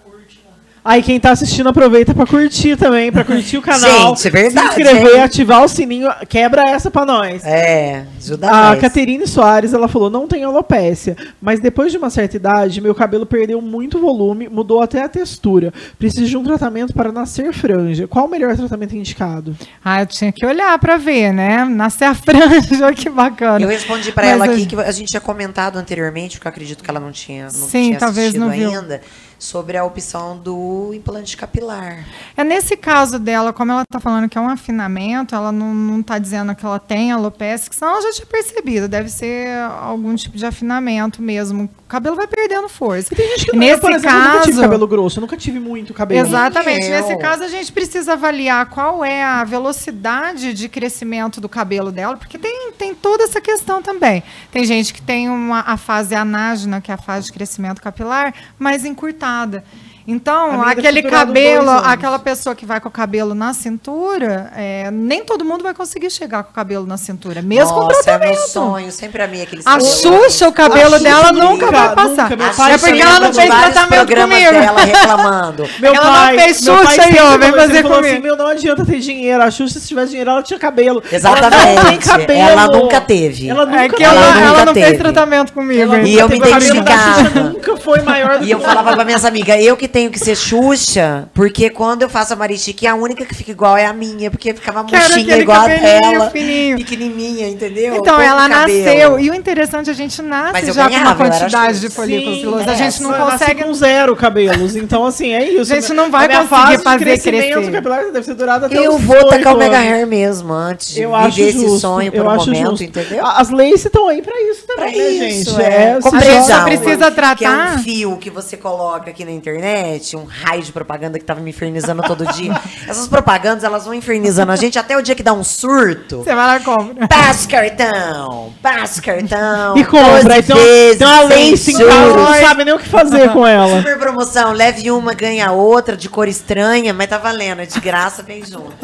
Aí quem tá assistindo aproveita para curtir também, para curtir o canal. Gente, é verdade. Se inscrever, hein? ativar o sininho, quebra essa para nós. É, ajuda A mais. Caterine Soares, ela falou: "Não tenho alopécia, mas depois de uma certa idade, meu cabelo perdeu muito volume, mudou até a textura. Preciso de um tratamento para nascer franja. Qual o melhor tratamento indicado?" Ah, eu tinha que olhar para ver, né? Nascer a franja, que bacana. Eu respondi para ela aqui que a gente tinha comentado anteriormente, porque eu acredito que ela não tinha, não Sim, tinha talvez não ainda. Viu sobre a opção do implante capilar. É nesse caso dela, como ela está falando que é um afinamento, ela não está dizendo que ela tem alopecia, que senão ela já tinha percebido, deve ser algum tipo de afinamento mesmo. O cabelo vai perdendo força. E tem gente que nesse eu, por exemplo, caso, eu nunca tive cabelo grosso, eu nunca tive muito cabelo. Exatamente. Nesse caso, a gente precisa avaliar qual é a velocidade de crescimento do cabelo dela, porque tem, tem toda essa questão também. Tem gente que tem uma, a fase anágena, que é a fase de crescimento capilar, mais encurtada nada. Então, aquele cabelo, aquela pessoa que vai com o cabelo na cintura, é, nem todo mundo vai conseguir chegar com o cabelo na cintura, mesmo Nossa, com tratamento. é meu sonho, sempre a minha aquele A Xuxa, o cabelo a dela nunca, vai passar. Nunca. pai é porque ela não fez tratamento comigo. Dela reclamando. meu ela pai, não fez Xuxa aí, ó, vem fazer comigo. Assim, meu, não adianta ter dinheiro. A Xuxa, se tivesse dinheiro, ela tinha cabelo. Exatamente. Ela não tem cabelo. Ela nunca teve. Ela nunca, é que ela, ela, ela não teve. fez tratamento comigo. E eu me identificava. nunca foi maior do E eu falava para minhas amigas, eu que tenho que ser Xuxa, porque quando eu faço a Marichique, a única que fica igual é a minha, porque ficava murchinha igual a dela. Fininho. Pequenininha, entendeu? Então, ela nasceu. E o interessante, a gente nasce já ganhava, com uma quantidade de folículos pilosos. a gente não consegue. com zero cabelos. Então, assim, é isso. A gente não vai conseguir fazer crescer. capilar deve ser durado até Eu vou tacar o Mega Hair mesmo antes de eu viver esse sonho por um momento, justo. entendeu? As leis estão aí pra isso também, pra né, isso, gente? É. é. Comprei já. precisa tratar. Que é um fio que você coloca aqui na internet, um raio de propaganda que tava me infernizando todo dia. Essas propagandas, elas vão infernizando a gente até o dia que dá um surto. Você vai lá e compra. Passa cartão, passa cartão. E compra. Então, vezes, uma lace em casa, não sabe nem o que fazer com ela. Super promoção, leve uma, ganha outra, de cor estranha, mas tá valendo, é de graça, vem junto.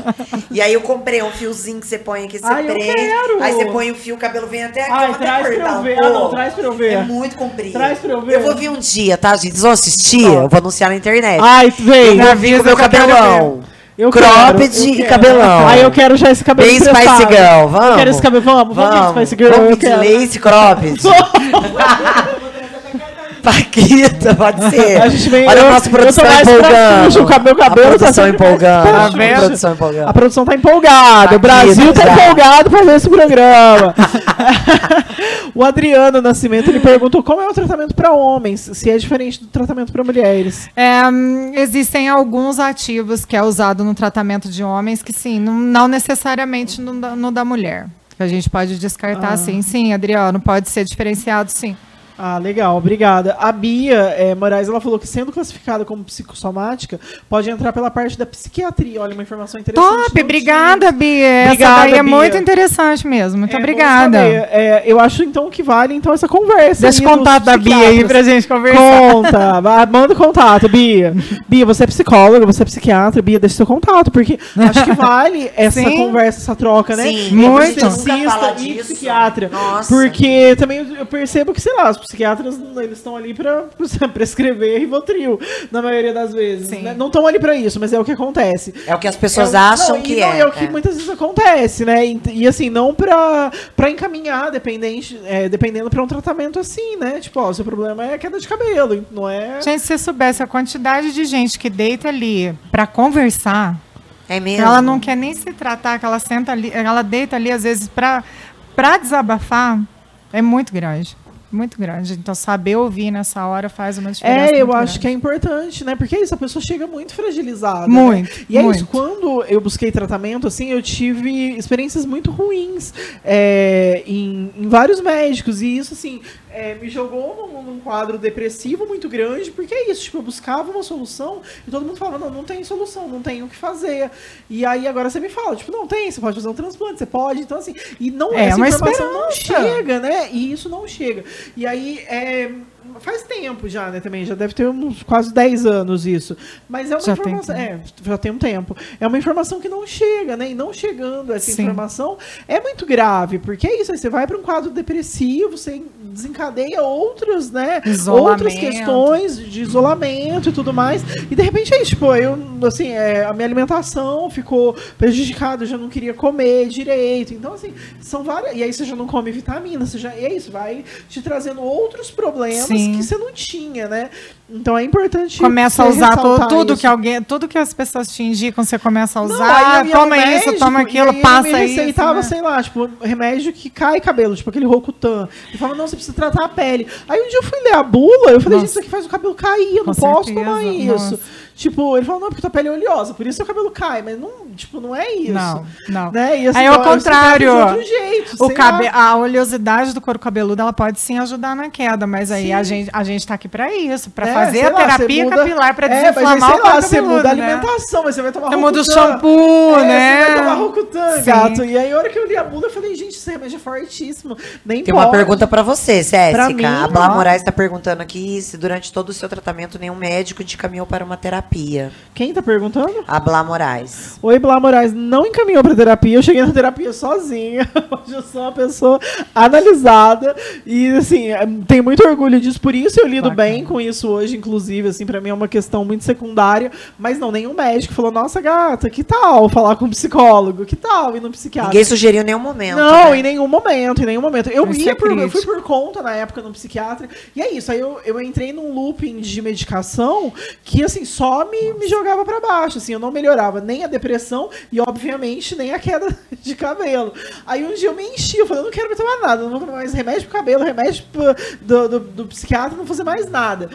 E aí eu comprei um fiozinho que você põe aqui, você Ai, prende. Aí você põe o fio, o cabelo vem até aqui. Ai, traz pra eu ver. Ah, não, traz pra eu ver. É muito comprido. Traz pra eu ver. Eu vou vir um dia, tá, gente? Vocês vão assistir? Eu vou anunciar na internet. Ai, vem. Eu vir com meu cabelão. Eu Cropped quero, e cabelão. Aí eu quero já esse cabelo Bem Spice Girl, vamos. Eu quero esse cabelo, vamos, vamos, vamos Spice Girl. Vamos lace cropped. Paquita, pode ser. A gente vem, Olha eu, a nossa produção empolgando. Sujo, o meu cabelo a produção tá empolgando. Tá vendo? A produção empolgando. A produção tá empolgada. Paquita, o Brasil tá já. empolgado pra ver esse programa. o Adriano Nascimento, ele perguntou como é o tratamento para homens, se é diferente do tratamento para mulheres. É, existem alguns ativos que é usado no tratamento de homens que sim, não, não necessariamente no, no da mulher. A gente pode descartar ah. sim. Sim, Adriano, pode ser diferenciado sim. Ah, legal, obrigada. A Bia é, Moraes, ela falou que sendo classificada como psicossomática, pode entrar pela parte da psiquiatria. Olha, uma informação interessante. Top, obrigada, Bia. Obrigada, Essa daí é Bia. muito interessante mesmo. Muito é, obrigada. É, eu acho, então, que vale então essa conversa. Deixa o contato da Bia aí pra gente conversar. Conta, manda contato, Bia. Bia, você é psicóloga, você é psiquiatra, Bia, deixa seu contato, porque acho que vale essa Sim. conversa, essa troca, né? Sim, muito. e psiquiatra. Nossa. Porque também eu percebo que, sei lá, psiquiatras eles estão ali para prescrever Rivotril, na maioria das vezes. Né? Não estão ali para isso, mas é o que acontece. É o que as pessoas é acham não, que não, é. É o que é. muitas vezes acontece, né? E, e assim, não para encaminhar, dependente, é, dependendo para um tratamento assim, né? Tipo, ó, o seu problema é queda de cabelo, não é. Gente, se você soubesse a quantidade de gente que deita ali para conversar. É mesmo? Ela não quer nem se tratar, que ela senta ali, ela deita ali às vezes para para desabafar é muito grande. Muito grande. Então, saber ouvir nessa hora faz uma diferença. É, eu acho grande. que é importante, né? Porque é isso, a pessoa chega muito fragilizada. Muito. Né? E é muito. isso, quando eu busquei tratamento, assim, eu tive experiências muito ruins é, em, em, vários médicos. E isso, assim, é, me jogou num, num, quadro depressivo muito grande, porque é isso, tipo, eu buscava uma solução e todo mundo falava, não, não tem solução, não tem o que fazer. E aí agora você me fala, tipo, não tem, você pode fazer um transplante, você pode, então assim, e não é, essa informação não chega, né? E isso não chega. E aí é faz tempo já, né, também, já deve ter uns quase 10 anos isso. Mas é uma já informação, tem, é, já tem um tempo. É uma informação que não chega, né? E não chegando essa Sim. informação é muito grave, porque é isso, aí você vai para um quadro depressivo, você desencadeia outras, né, outras questões de isolamento e tudo mais. E de repente é isso, tipo, eu assim, é, a minha alimentação ficou prejudicada, eu já não queria comer direito. Então assim, são várias, e aí você já não come vitamina, você já, e é isso, vai te trazendo outros problemas Sim. Que você não tinha, né? Então é importante. Começa a usar tudo, tudo que alguém, tudo que as pessoas te indicam, você começa a usar. Não, toma médico, isso, toma aquilo, passa isso. Ele receitava, né? sei lá, tipo, remédio que cai cabelo, tipo aquele Rocutan. Ele falava, não, você precisa tratar a pele. Aí um dia eu fui ler a bula, eu falei, gente, isso aqui faz o cabelo cair, eu não posso certeza. tomar isso. Nossa. Tipo, ele falou, não, porque tua pele é oleosa, por isso seu cabelo cai, mas não, tipo, não é isso. Não, não. Né? E, assim, Aí, ao contrário, jeito, o cabe a oleosidade do couro cabeludo, ela pode sim ajudar na queda, mas aí a gente, a gente tá aqui pra isso, pra é, fazer a lá, terapia muda, capilar pra é, desinflamar mas aí, o lá, Você muda a né? alimentação, mas você vai tomar Você muda o shampoo, é, né? Você vai tomar Rocutan, gato. E aí, a hora que eu li a bula, eu falei, gente, esse remédio é fortíssimo. Nem Tem pode. uma pergunta pra você, Césica. a Blá Moraes tá perguntando aqui se durante todo o seu tratamento nenhum médico te encaminhou para uma terapia. Quem tá perguntando? A Blá Moraes. Oi, Blá Moraes. Não encaminhou pra terapia. Eu cheguei na terapia sozinha. Hoje eu sou uma pessoa analisada. E, assim, é, tenho muito orgulho disso. Por isso eu lido Bacana. bem com isso hoje, inclusive. Assim, pra mim é uma questão muito secundária. Mas não, nenhum médico falou: nossa, gata, que tal falar com um psicólogo? Que tal ir no psiquiatra? Ninguém sugeriu em nenhum momento. Não, né? em nenhum momento, em nenhum momento. Eu, ia é por, eu fui por conta na época no psiquiatra. E é isso. Aí eu, eu entrei num looping de medicação que, assim, só me, me jogava para baixo, assim, eu não melhorava nem a depressão e, obviamente, nem a queda de cabelo. Aí um dia eu me enchi, eu falei, eu não quero mais tomar nada, não vou tomar mais remédio pro cabelo, remédio pro, do, do, do psiquiatra, não vou fazer mais nada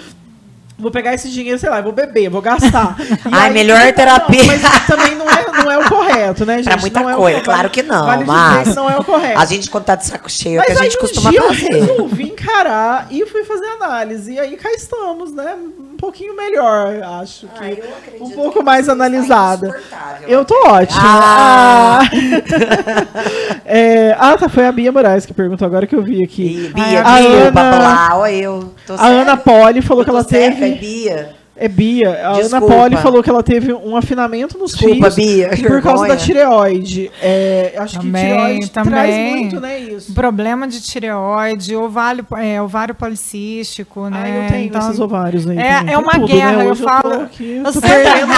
vou pegar esse dinheiro, sei lá, vou beber, vou gastar. Ai, aí, melhor terapia. Não, mas também não é, não é o correto, né, gente? Pra muita não é coisa, claro que não, vale mas... não é o correto. A gente, quando tá de saco cheio, é que a gente costuma dia fazer. eu resolvi encarar e fui fazer análise. E aí cá estamos, né? Um pouquinho melhor, acho. Ah, que um pouco mais analisada. Eu tô ótima. Ah. ah. é, ah, tá, foi a Bia Moraes que perguntou agora que eu vi aqui. E, Bia, a Bia, Ana, eu. Tô a Ana Poli falou que ela teve é Bia. É Bia. A Desculpa. Ana Poli falou que ela teve um afinamento nos Desculpa, fios Bia, por causa da tireoide. É, acho também, que tireoide também. traz muito, né, isso. Problema de tireoide, ovário, é, ovário policístico, né? Ah, eu tenho então, esses ovários aí. É, é uma tudo, guerra, né? eu falo. Eu tô, aqui, eu tô perdendo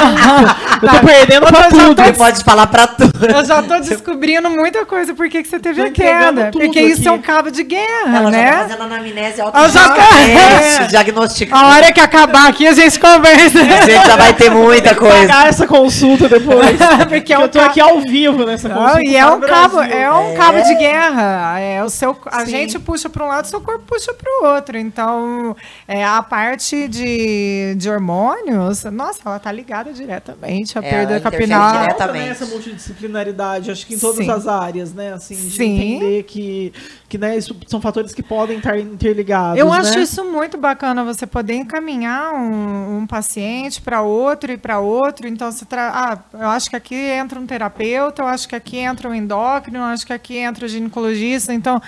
Eu tô perdendo pra tudo. Você pode falar pra tudo. Eu já tô descobrindo muita coisa por que você teve a queda. Porque isso é um cabo de guerra, Ela né? Ela já tá fazendo anamnese autodiagnóstico. Diagnóstico. A hora que acabar aqui, a gente mas... A gente já vai ter muita coisa. Pagar essa consulta depois. Porque eu tô aqui ao vivo nessa consulta. Não, e é um, cabo, é um cabo de guerra. É, o seu, a Sim. gente puxa para um lado, o seu corpo puxa para o outro. Então, é, a parte de, de hormônios, nossa, ela tá ligada diretamente à é, perda capilar. Diretamente. essa multidisciplinaridade, acho que em todas Sim. as áreas, né? Assim, de Sim. entender que, que né, isso são fatores que podem estar interligados. Eu né? acho isso muito bacana, você poder encaminhar um, um paciente para outro e para outro. Então, você tra... ah, eu acho que aqui entra um terapeuta, eu acho que aqui entra um endócrino, eu acho que aqui entra o ginecologista. Então,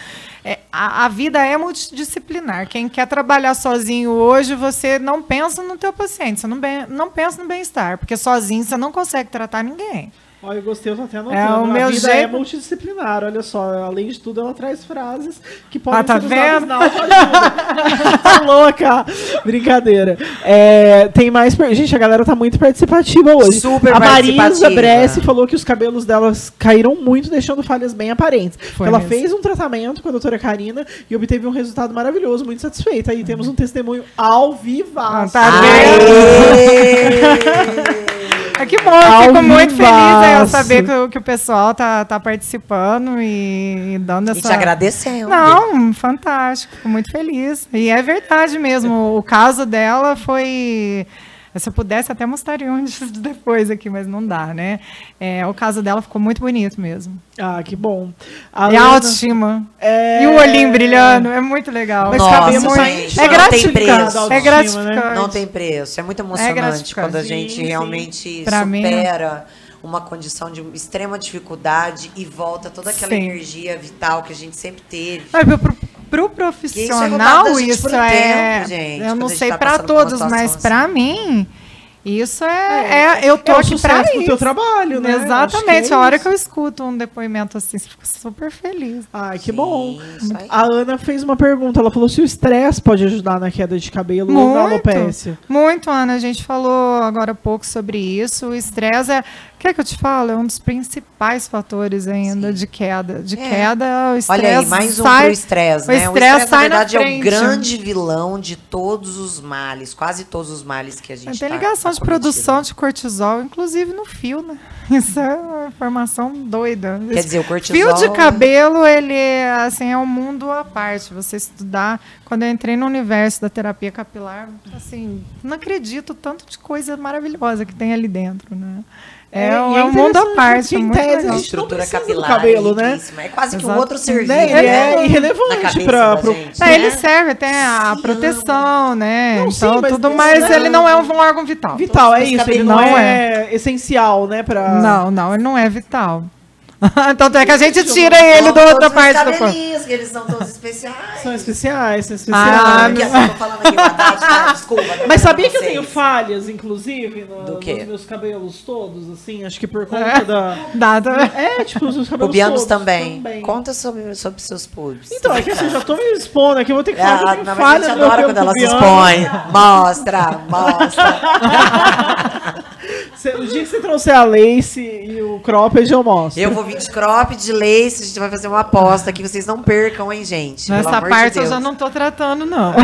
é, a, a, vida é multidisciplinar. Quem quer trabalhar sozinho hoje, você não pensa no teu paciente, você não, bem, não pensa no bem-estar, porque sozinho você não consegue tratar ninguém. Olha, eu gostei, eu tô até anotando. É, o meu a vida é jeito... é multidisciplinar, olha só. Além de tudo, ela traz frases que podem ah, tá ser vendo? usadas na tá louca! Brincadeira. É, tem mais... Gente, a galera tá muito participativa hoje. Super a Marisa Bressi falou que os cabelos delas caíram muito, deixando falhas bem aparentes. ela mesmo. fez um tratamento com a doutora Karina e obteve um resultado maravilhoso, muito satisfeita. Aí temos um testemunho ao vivo. Ah, tá vendo? É que bom, eu fico muito feliz é, saber que, que, o pessoal tá, tá participando e, e dando essa. E te agradecendo. Não, fantástico, fico muito feliz. E é verdade mesmo, o caso dela foi se eu pudesse, até mostraria um depois aqui, mas não dá, né? É, o caso dela ficou muito bonito mesmo. Ah, que bom. A e Lana... a autoestima. É... E o olhinho brilhando, é muito legal. Mas Nossa, cabemos gente, é gratificante. É gratificante. Né? Não tem preço. É muito é emocionante é quando a gente sim, realmente supera mim, uma condição de extrema dificuldade e volta toda aquela sim. energia vital que a gente sempre teve. É, pro, pro profissional isso é, isso é tempo, gente, eu não sei tá para todos, mas para mim isso é, é, é eu tô é aqui para isso. teu trabalho, né? Exatamente. É a hora que eu escuto um depoimento assim, você fica super feliz. Ai, que Sim, bom. A Ana fez uma pergunta. Ela falou se o estresse pode ajudar na queda de cabelo muito, ou na alopecia. Muito, Ana. A gente falou agora há pouco sobre isso. O estresse é Quer que eu te fale? É um dos principais fatores ainda Sim. de queda. De é. queda, o estresse. Olha aí, mais um sai, pro estresse, né? O estresse, na verdade, na é o grande vilão de todos os males, quase todos os males que a gente tem. Tem tá, ligação tá de produção de cortisol, inclusive no fio, né? Isso é uma informação doida. Quer dizer, o cortisol... Fio de cabelo, ele assim, é um mundo à parte. Você estudar... Quando eu entrei no universo da terapia capilar, assim, não acredito tanto de coisa maravilhosa que tem ali dentro, né? É, é, é um mundo à parte. Em tese, a estrutura capilar cabelo, né? É quase que um outro serviço. Né? Ele né? é irrelevante para pro... é, ele serve até a proteção, né? Não, então, sim, tudo, mas ele não é um órgão vital. Vital, é isso. Ele não é, é essencial, né? Pra... Não, não, ele não é vital. Tanto é que a gente tira ele da outra parte do corpo. eles são todos especiais. São especiais, são especiais. Ah, que assim, eu tô falando aqui, verdade, tá? Desculpa. Mas sabia que eu tenho falhas, inclusive, no, nos meus cabelos todos, assim? Acho que por conta é. da... Nada. É, tipo, os meus cabelos Pubianos todos também. também. Conta sobre, sobre seus pubs. Então, é que assim, já tô me expondo aqui, eu vou ter que falar ah, que eu tenho falhas no meu quando ela se expõe. Mostra, mostra. o dia que você trouxer a lace e o cropped, eu mostro. Eu vou vir de cropped, de lace, a gente vai fazer uma aposta que vocês não percam, hein, gente? Nessa parte de eu já não tô tratando, não.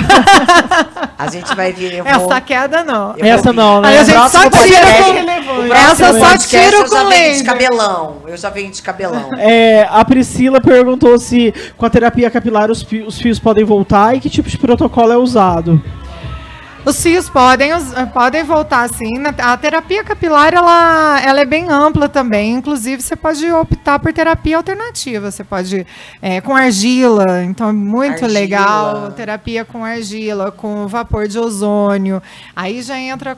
a gente vai vir. Eu Essa vou, queda, não. Essa não, né? Aí a gente só tira com... Essa só tira com laser. Eu venho de cabelão. Eu já venho de cabelão. É, a Priscila perguntou se com a terapia capilar os, os fios podem voltar e que tipo de protocolo é usado. Os fios podem, podem voltar sim. A terapia capilar ela, ela é bem ampla também. Inclusive, você pode optar por terapia alternativa. Você pode é, com argila, então é muito argila. legal. Terapia com argila, com vapor de ozônio. Aí já entra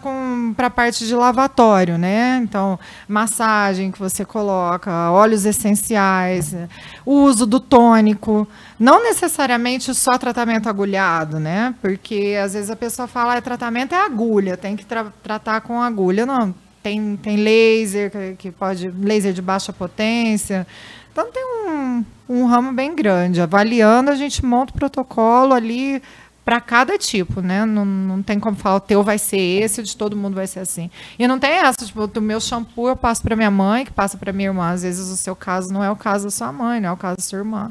para a parte de lavatório, né? Então, massagem que você coloca, óleos essenciais, o uso do tônico. Não necessariamente só tratamento agulhado, né? Porque às vezes a pessoa fala, ah, tratamento é agulha, tem que tra tratar com agulha. Não, tem, tem laser, que, que, pode. laser de baixa potência. Então tem um, um ramo bem grande. Avaliando, a gente monta o protocolo ali para cada tipo, né? Não, não tem como falar, o teu vai ser esse, de todo mundo vai ser assim. E não tem essa, tipo, do meu shampoo eu passo para minha mãe, que passa para minha irmã. Às vezes o seu caso não é o caso da sua mãe, não é o caso da sua irmã.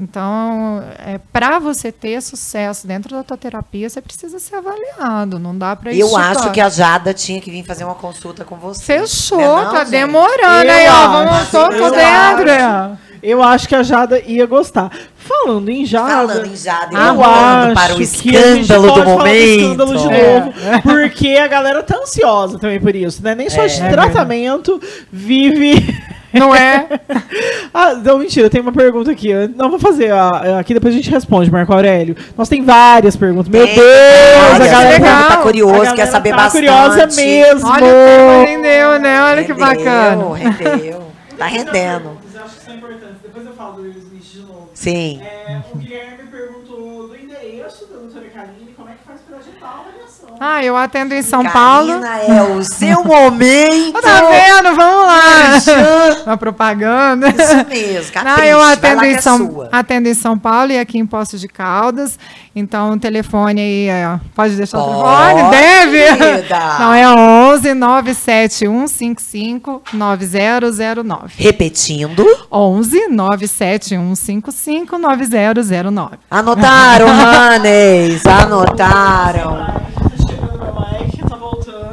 Então, é, para você ter sucesso dentro da tua terapia, você precisa ser avaliado. Não dá para Eu acho que a Jada tinha que vir fazer uma consulta com você. Fechou, é não, tá gente? demorando eu aí, ó. Vamos, tô, tô dentro. Eu acho que a Jada ia gostar. Falando em Jada. Falando em Jada, eu acho para o escândalo do momento. escândalo de é. novo. Porque a galera tá ansiosa também por isso, né? Nem só é. de tratamento vive. Não é? ah, não, mentira, tem uma pergunta aqui. não vou fazer. Ah, aqui depois a gente responde, Marco Aurélio. Nós tem várias perguntas. Meu Deus, a galera tá, tá curioso, quer saber tá bastante. curiosa mesmo. Olha, o rendeu, né? Olha rendeu, que bacana. Rendeu, tá rendendo. Sim. É, o Guilherme perguntou do endereço da doutora Karine, como é que faz para agendar a avaliação? Ah, eu atendo em São Paulo. é o seu momento. Tá vendo? Vamos lá. Uma propaganda. Isso mesmo, capricho. Não, eu atendo em, é São, atendo em São Paulo e aqui em Poços de Caldas. Então, o telefone aí, é, pode deixar pode, o telefone? Deve! Querida. Não, é 11 97155 9009. Repetindo. 11 97155 9009. Anotaram, Manes? Anotaram.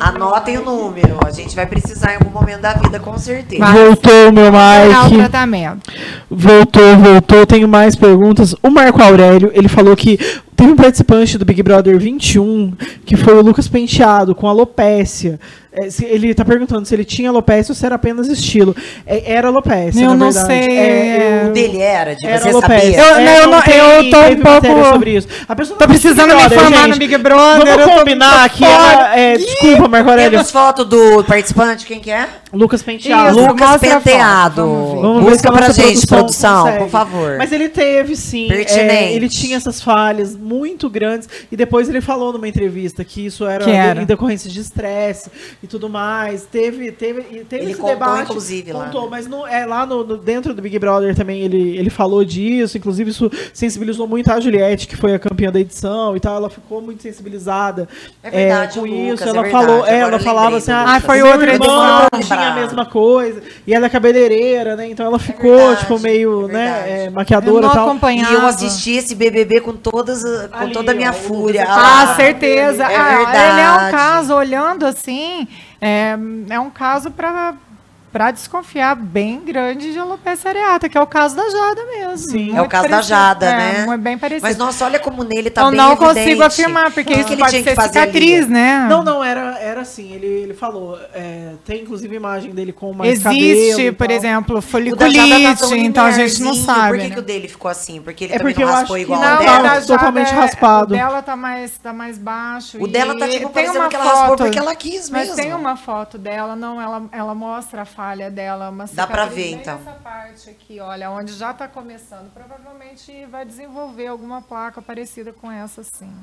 Anotem o número. A gente vai precisar em algum momento da vida, com certeza. Voltou, meu Mike. tratamento. Voltou, voltou. Tenho mais perguntas. O Marco Aurélio, ele falou que teve um participante do Big Brother 21, que foi o Lucas Penteado, com alopécia. É, ele está perguntando se ele tinha alopecia ou se era apenas estilo. É, era alopecia, Eu não verdade. sei. É, o dele era, de era você alopecia. Eu, é, eu, não, tem, eu tô um pouco... sobre isso. A pessoa tô precisando me informar no Big Brother. Vamos combinar aqui. Ela, é, desculpa, Marco Aurélio. Temos foto do participante, quem que é? Lucas Penteado. Isso, Lucas Penteado. Vamos Busca pra gente, produção, consegue. por favor. Mas ele teve, sim. É, ele tinha essas falhas muito grandes. E depois ele falou numa entrevista que isso era, que era? em decorrência de estresse e tudo mais teve, teve, teve ele esse contou, debate. inclusive, contou, lá. mas no, é, lá no, no, dentro do Big Brother também ele, ele falou disso. Inclusive, isso sensibilizou muito a Juliette, que foi a campeã da edição e tal. Ela ficou muito sensibilizada é verdade, é, com Lucas, isso. É ela verdade, falou, é, ela falava assim: ah, foi outra edição. A mesma coisa. E ela é cabeleireira, né? Então ela é ficou, verdade, tipo, meio, é né, maquiadora e tal. Acompanhava. E eu assisti esse BBB com, todas, com Ali, toda a minha ó, fúria. Ah, certeza. É ah, verdade. Ele é um caso, olhando assim, é, é um caso para para desconfiar bem grande de alopecia areata, que é o caso da Jada mesmo. Sim, é o caso parecido. da Jada, é, né? É bem parecido. Mas nossa, olha como nele tá Eu bem não evidente. consigo afirmar, porque isso que pode ser cicatriz, ali? né? Não, não, era, era assim, ele, ele falou, é, tem inclusive imagem dele com mais Existe, por exemplo, foliculite, tá então a gente não sabe. Por que, né? que o dele ficou assim? Porque ele é também porque não raspou igual não, o dela? totalmente é, raspado. O dela tá mais, tá mais baixo. O dela tá tipo parecendo que ela raspou porque ela quis mesmo. Mas tem uma foto dela, não, ela, ela mostra a falha dela, uma Dá pra ver, então. Essa parte aqui, olha, onde já está começando, provavelmente vai desenvolver alguma placa parecida com essa, sim.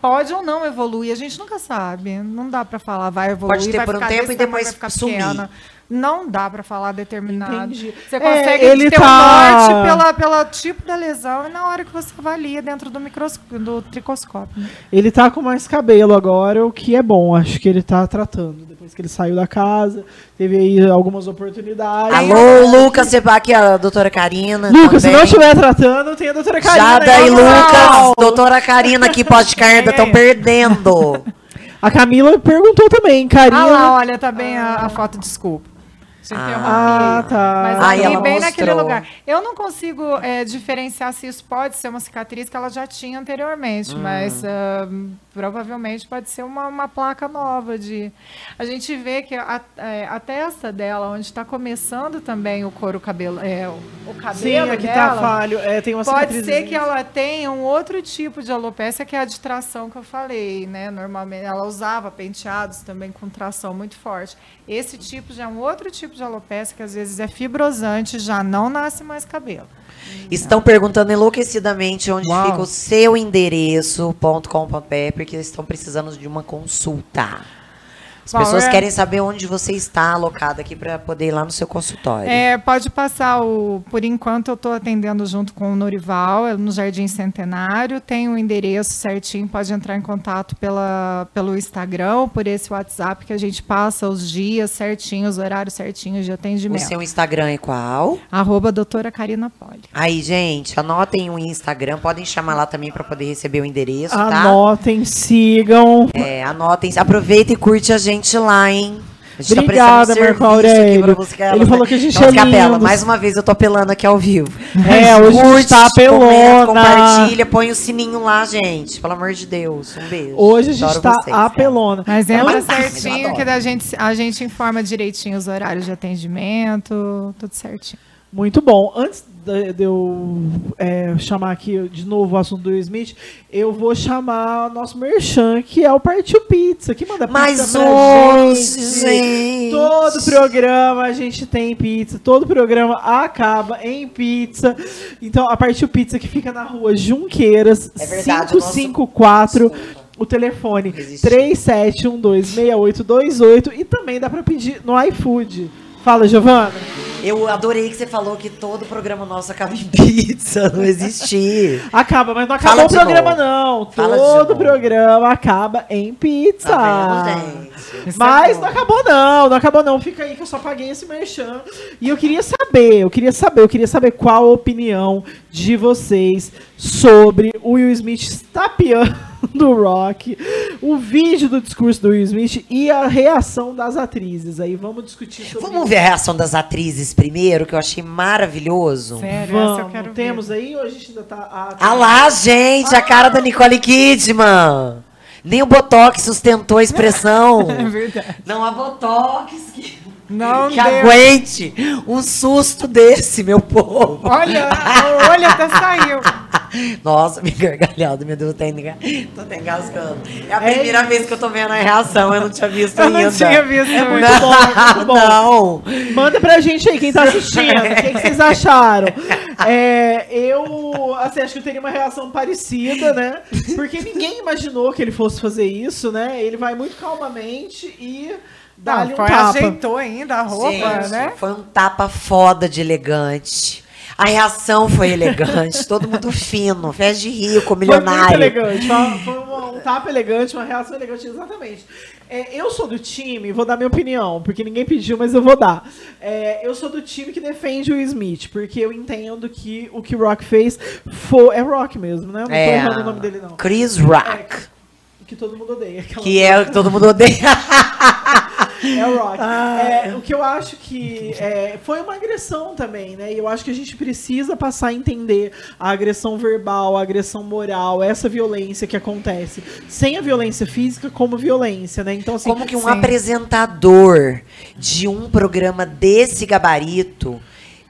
Pode ou não evoluir, a gente nunca sabe. Não dá para falar, vai evoluir, Pode ter vai por um tempo e depois ficar sumir. Pequena. Não dá para falar determinado. Entendi. Você é, consegue é, ele ter tá... um norte pela, pela tipo da lesão e na hora que você avalia dentro do, microscópio, do tricoscópio. Né? Ele tá com mais cabelo agora, o que é bom. Acho que ele tá tratando. Depois que ele saiu da casa, teve aí algumas oportunidades. Alô, Lucas, você vai aqui a doutora Karina. Lucas, também. se não estiver tratando, tem a doutora Karina. Jada e Lucas, doutora Karina aqui, pós-carda, estão perdendo. A Camila perguntou também, Karina. Ah lá, olha, tá bem a, a foto, desculpa. Ah, tá. Mas ah, ali, bem mostrou. naquele lugar. Eu não consigo é, diferenciar se isso pode ser uma cicatriz que ela já tinha anteriormente, hum. mas uh, provavelmente pode ser uma, uma, placa nova de. A gente vê que a, é, a testa dela, onde está começando também o couro cabelo, é, o cabelo Sim, aqui tá dela, tá falho. É, tem uma pode ser que ela tenha um outro tipo de alopecia, que é a de tração que eu falei, né? Normalmente ela usava penteados também com tração muito forte. Esse tipo já é um outro tipo de alopecia que às vezes é fibrosante, já não nasce mais cabelo. Estão perguntando enlouquecidamente onde Uau. fica o seu endereço.com.br, porque estão precisando de uma consulta. As Bom, pessoas é... querem saber onde você está alocada aqui para poder ir lá no seu consultório. É, pode passar o. Por enquanto, eu estou atendendo junto com o Norival, é no Jardim Centenário. Tem o um endereço certinho, pode entrar em contato pela, pelo Instagram, por esse WhatsApp que a gente passa os dias certinhos, os horários certinhos de atendimento. O seu Instagram é qual? Arroba doutora Karina Poli. Aí, gente, anotem o Instagram, podem chamar lá também para poder receber o endereço, anotem, tá? Anotem, sigam. É, anotem, aproveita e curte a gente gente lá, hein? Obrigada, tá Marco Aurélio. Ele falou que a gente é lindo. Mais uma vez eu tô apelando aqui ao vivo. É, hoje Curte, a gente tá apelona. compartilha, põe o sininho lá, gente. Pelo amor de Deus. Um beijo. Hoje a gente Adoro tá vocês, apelona. Mas entra certinho que a gente, a gente informa direitinho os horários de atendimento, tudo certinho. Muito bom. Antes de eu é, chamar aqui de novo o assunto do Will Smith, eu vou chamar o nosso merchan, que é o Partiu Pizza, que manda pizza Mais pra gente. gente. Todo programa a gente tem pizza, todo programa acaba em pizza. Então, a Partiu Pizza que fica na rua Junqueiras, é verdade, 554. Nosso... O telefone 37126828 e também dá para pedir no iFood. Fala, Giovana. Eu adorei que você falou que todo programa nosso acaba em pizza, não existir. acaba, mas não acabou o programa, novo. não. Fala todo programa acaba em pizza. Tá vendo, é mas é não acabou, não. Não acabou, não. Fica aí que eu só paguei esse merchan. E eu queria saber, eu queria saber, eu queria saber qual a opinião de vocês sobre o Will Smith estapeando do Rock, o vídeo do discurso do Will Smith e a reação das atrizes. Aí vamos discutir sobre Vamos ver a reação das atrizes primeiro, que eu achei maravilhoso. Sério, vamos. eu quero Temos ver. aí ou a gente ainda tá. Ah, tá... ah lá, gente, ah. a cara da Nicole Kidman. Nem o Botox sustentou a expressão. é verdade. Não há Botox que. Não que deu. aguente um susto desse, meu povo. Olha, olha, até saiu. Nossa, me gargalhado, meu Deus, tô até engasgando. É a primeira é vez que eu tô vendo a reação, eu não tinha visto eu ainda. não tinha visto. É muito não, bom, muito bom. Não. Manda pra gente aí, quem tá assistindo, o que, que, vocês acharam? É, eu, assim, acho que eu teria uma reação parecida, né? Porque ninguém imaginou que ele fosse fazer isso, né? Ele vai muito calmamente e dá um tapa. ajeitou ainda a roupa, Gente, né? Foi um tapa foda de elegante. A reação foi elegante, todo mundo fino, fez de rico, milionário. Foi muito elegante, foi um, um tapa elegante, uma reação elegante, exatamente. É, eu sou do time, vou dar minha opinião, porque ninguém pediu, mas eu vou dar. É, eu sou do time que defende o Smith, porque eu entendo que o que o Rock fez foi. É Rock mesmo, né? Não é, tô errando o nome dele, não. Chris Rock. É, que todo mundo odeia. Que é o que todo mundo odeia. É o Rock. Ah. É, o que eu acho que é, foi uma agressão também, né? E eu acho que a gente precisa passar a entender a agressão verbal, a agressão moral, essa violência que acontece. Sem a violência física como violência, né? Então, assim, como que um sim. apresentador de um programa desse gabarito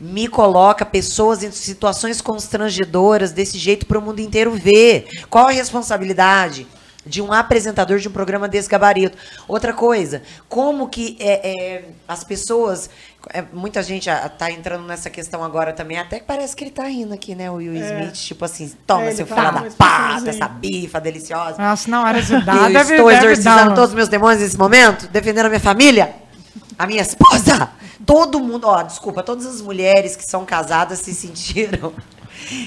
me coloca pessoas em situações constrangedoras desse jeito para o mundo inteiro ver. Qual a responsabilidade? De um apresentador de um programa desse gabarito. Outra coisa, como que é, é, as pessoas. É, muita gente está entrando nessa questão agora também, até que parece que ele está rindo aqui, né? O Will é. Smith, tipo assim, toma é, seu tá filho da pata, essa bifa deliciosa. Nossa, hora de dar, Eu estou exorcizando todos os meus demônios nesse momento, defendendo a minha família, a minha esposa. Todo mundo, ó, desculpa, todas as mulheres que são casadas se sentiram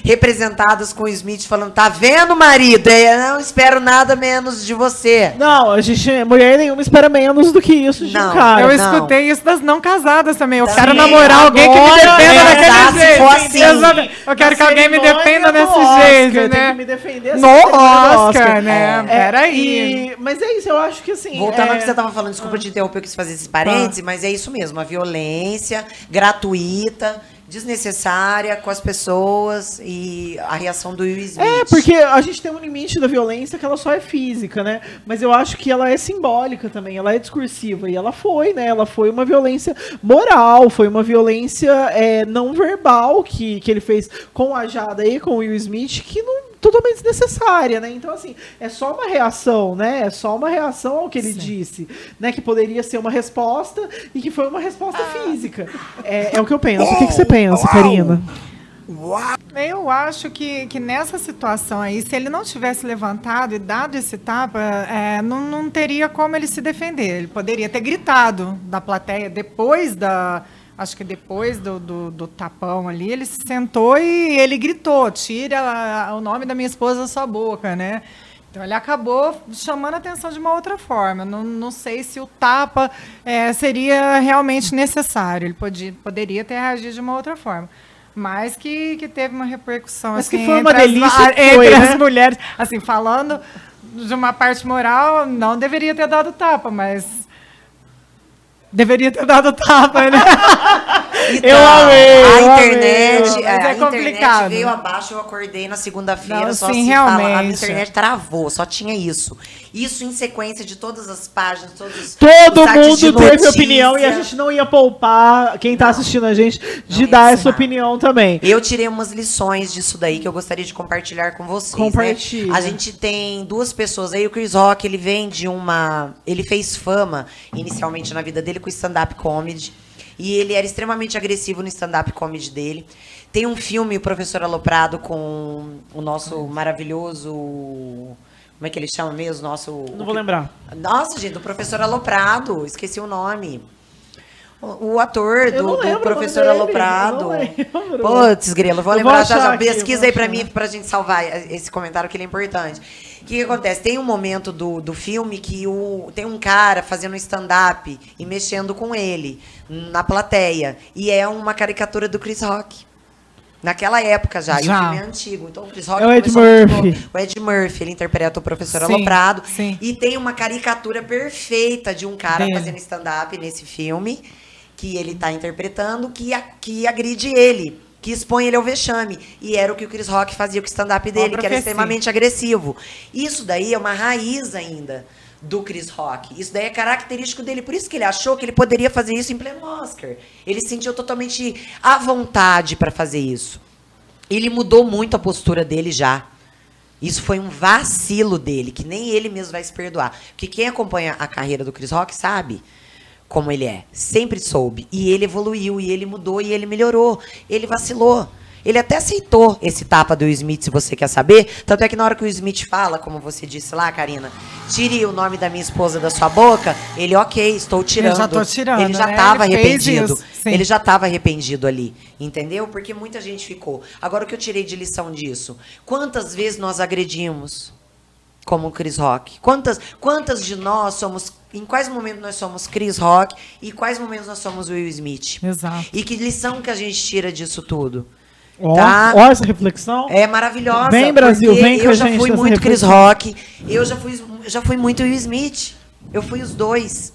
representadas com o Smith falando: tá vendo, marido? Eu não espero nada menos de você. Não, a gente, mulher nenhuma espera menos do que isso de não, um cara. Eu não. escutei isso das não casadas também. Eu também. quero namorar alguém que me defenda é, daquele jeito. Assim, eu quero que alguém me defenda desse Oscar, jeito, né? Tem que me defender no Oscar, Oscar, né? É, Peraí. Mas é isso, eu acho que assim. Voltando é... ao que você tava falando, desculpa te interromper, eu quis fazer esse parênteses, ah. mas é isso mesmo, a violência gratuita desnecessária com as pessoas e a reação do Will Smith. É, porque a gente tem um limite da violência que ela só é física, né? Mas eu acho que ela é simbólica também, ela é discursiva. E ela foi, né? Ela foi uma violência moral, foi uma violência é, não verbal que, que ele fez com a Jada e com o Will Smith, que não totalmente desnecessária, né? Então, assim, é só uma reação, né? É só uma reação ao que ele Sim. disse, né? Que poderia ser uma resposta e que foi uma resposta ah. física. É, é, o que eu penso. O que, que você pensa, Karina? Uau. Eu acho que, que nessa situação aí, se ele não tivesse levantado e dado esse tapa, é, não, não teria como ele se defender. Ele poderia ter gritado da plateia depois da. Acho que depois do, do, do tapão ali, ele se sentou e ele gritou: tira o nome da minha esposa da sua boca, né? Então ele acabou chamando a atenção de uma outra forma. Não, não sei se o tapa é, seria realmente necessário. Ele podia, poderia ter reagido de uma outra forma mas que, que teve uma repercussão mas assim, que foi uma entre, delícia as, entre foi, as né? mulheres. Assim, falando de uma parte moral, não deveria ter dado tapa, mas deveria ter dado tapa, né? Então, Eu amei, a eu internet, amei. a Mas é internet complicado. veio abaixo, eu acordei na segunda-feira, Não, só sim, se fala, a realmente. internet travou, só tinha isso. Isso em sequência de todas as páginas, todos os Todo mundo teve opinião e a gente não ia poupar quem tá assistindo a gente de dar essa opinião também. Eu tirei umas lições disso daí que eu gostaria de compartilhar com vocês. né? Compartilha. A gente tem duas pessoas aí. O Chris Rock, ele vem de uma. Ele fez fama inicialmente na vida dele com stand-up comedy. E ele era extremamente agressivo no stand-up comedy dele. Tem um filme, O Professor Aloprado, com o nosso maravilhoso. Como é que ele chama mesmo? Nosso. Não vou lembrar. Nossa, gente, do Professor Aloprado. Esqueci o nome. O, ator do, do Professor Aloprado. Putz, Grilo, vou Eu vou lembrar já, já. Pesquisa aí pra achar. mim, pra gente salvar esse comentário que ele é importante. O que, que acontece? Tem um momento do, do filme que o, tem um cara fazendo stand-up e mexendo com ele na plateia. E é uma caricatura do Chris Rock. Naquela época já. E o Já. filme é antigo. Então o Chris Rock É o Ed Murphy. novo. O Ed Murphy, ele interpreta o professor Sim, Aloprado. sim. E tem uma caricatura perfeita de um cara Dele. fazendo stand-up nesse filme, que ele tá interpretando, que, a- que agride ele, que expõe ele ao vexame. E era o que o Chris Rock fazia com o stand-up dele, que era extremamente agressivo. Isso daí é uma raiz ainda do Chris Rock. Isso daí é característico dele. Por isso que ele achou que ele poderia fazer isso em pleno Oscar. Ele se sentiu totalmente à vontade para fazer isso. Ele mudou muito a postura dele já. Isso foi um vacilo dele, que nem ele mesmo vai se perdoar. Porque quem acompanha a carreira do Chris Rock sabe como ele é. Sempre soube. E ele evoluiu, e ele mudou, e ele melhorou. Ele vacilou. Ele até aceitou esse tapa do Will Smith, se você quer saber. Tanto é que na hora que o Will Smith fala, como você disse lá, Karina, tire o nome da minha esposa da sua boca, ele, ok, estou tirando. já tô tirando, Ele já né? estava fez arrependido. Ele já estava arrependido ali, entendeu? Porque muita gente ficou. Agora, o que eu tirei de lição disso? Quantas vezes nós agredimos como o Chris Rock? Quantas, quantas de nós somos. Em quais momentos nós somos Chris Rock e quais momentos nós somos Will Smith? Exato. E que lição que a gente tira disso tudo? Ó, Tá. ó essa reflexão. É maravilhosa. Vem, Brasil, vem com eu já fui muito Chris reflexão. Rock, eu já fui, já fui muito Will Smith. Eu fui os dois.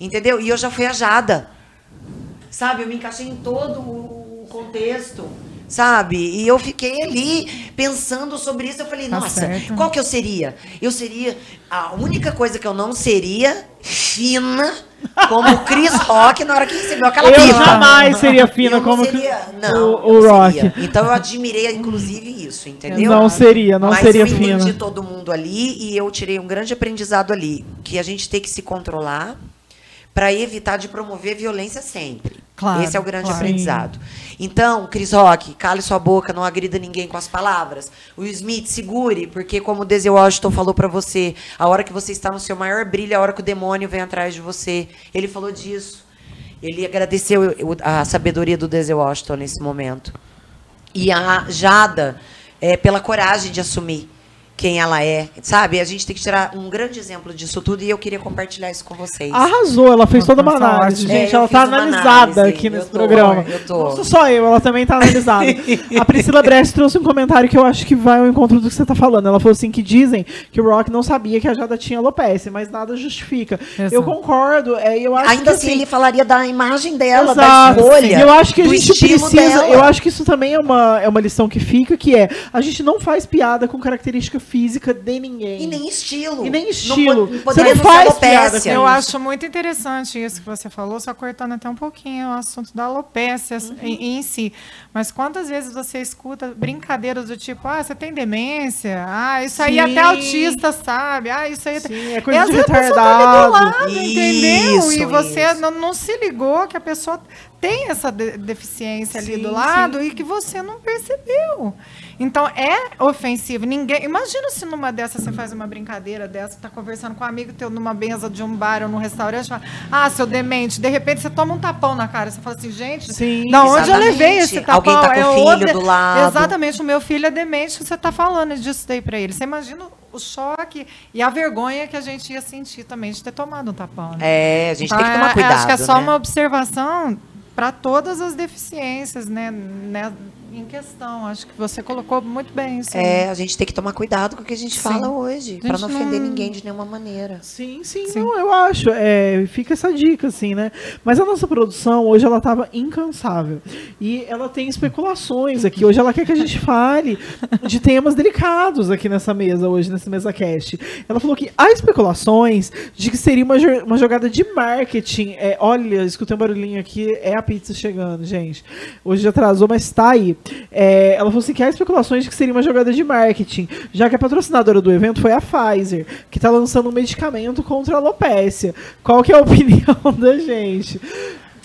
Entendeu? E eu já fui a Jada. Sabe? Eu me encaixei em todo o contexto. Sabe? E eu fiquei ali pensando sobre isso. Eu falei, Tá nossa, certo. qual que eu seria? Eu seria. A única coisa que eu não seria fina como o Chris Rock na hora que recebeu aquela Eu pipa. jamais seria fina Eu como seria, não, o, o eu não Rock. seria. Então eu admirei, inclusive, isso, entendeu? Não seria, não Mas seria eu entendi fina. todo mundo ali e eu tirei um grande aprendizado ali. Que a gente tem que se controlar para evitar de promover violência sempre. Claro, Esse é o grande claro. aprendizado. Então, Chris Rock, cale sua boca, não agrida ninguém com as palavras. O Smith, segure, porque como o Denzel Washington falou para você, a hora que você está no seu maior brilho é a hora que o demônio vem atrás de você. Ele falou disso. Ele agradeceu a sabedoria do Denzel Washington nesse momento. E a Jada, é, pela coragem de assumir quem ela é, sabe? A gente tem que tirar um grande exemplo disso tudo e eu queria compartilhar isso com vocês. Arrasou, ela fez toda uma análise, ótimo. gente. É, ela tá analisada análise, aqui eu nesse tô, programa. eu tô. Não sou só eu, ela também tá analisada. a Priscila Brest trouxe um comentário que eu acho que vai ao encontro do que você tá falando. Ela falou assim: que dizem que o Rock não sabia que a Jada tinha alopecia, mas nada justifica. Exato. Eu concordo. É, eu acho Ainda que, assim, ele falaria da imagem dela, da Exato. escolha. E eu acho que a gente precisa. dela. Eu acho que isso também é uma, é uma lição que fica, que é a gente não faz piada com característica física de ninguém. E nem estilo. E nem estilo. Não, você não faz piada com Eu isso. acho muito interessante isso que você falou, só cortando até um pouquinho o assunto da alopecia Uhum. em, em si. Mas quantas vezes você escuta brincadeiras do tipo, ah, você tem demência? Ah, isso aí Sim. até autista sabe. Ah, isso aí... Sim, é coisa E às de vezes a pessoa tá ali retardado. do lado, entendeu? Isso, E você isso. não, não se ligou que a pessoa tem essa de- deficiência ali Sim, do lado e que você não percebeu. Então é ofensivo. Ninguém. Imagina se numa dessas você faz uma brincadeira dessa, tá conversando com um amigo teu numa mesa de um bar ou num restaurante, fala, ah, seu demente, de repente você toma um tapão na cara. Você fala assim, gente, Sim. da onde eu levei esse tapão? Alguém tá com É o filho do lado. Exatamente, o meu filho é demente, você tá falando disso daí pra ele. Você imagina o choque e a vergonha que a gente ia sentir também de ter tomado um tapão. Né? É, a gente tem que Então, tomar é- cuidado. Acho que é só né? uma observação para todas as deficiências, né, né, em questão. Acho que você colocou muito bem isso. aí. É, a gente tem que tomar cuidado com o que a gente Sim. fala hoje, A pra gente não ofender não- ninguém de nenhuma maneira. Sim, sim, Sim. não, eu acho. É, fica essa dica, assim, né? Mas a nossa produção, hoje, ela tava incansável. E ela tem especulações aqui. Hoje ela quer que a gente fale de temas delicados aqui nessa mesa, hoje, nessa mesa cast. Ela falou que há especulações de que seria uma, jo- uma jogada de marketing. É, olha, escutei um barulhinho aqui, é a pizza chegando, gente. Hoje já atrasou, mas tá aí. É, ela falou assim que há especulações de que seria uma jogada de marketing, já que a patrocinadora do evento foi a Pfizer, que tá lançando um medicamento contra a alopecia. Qual que é a opinião da gente?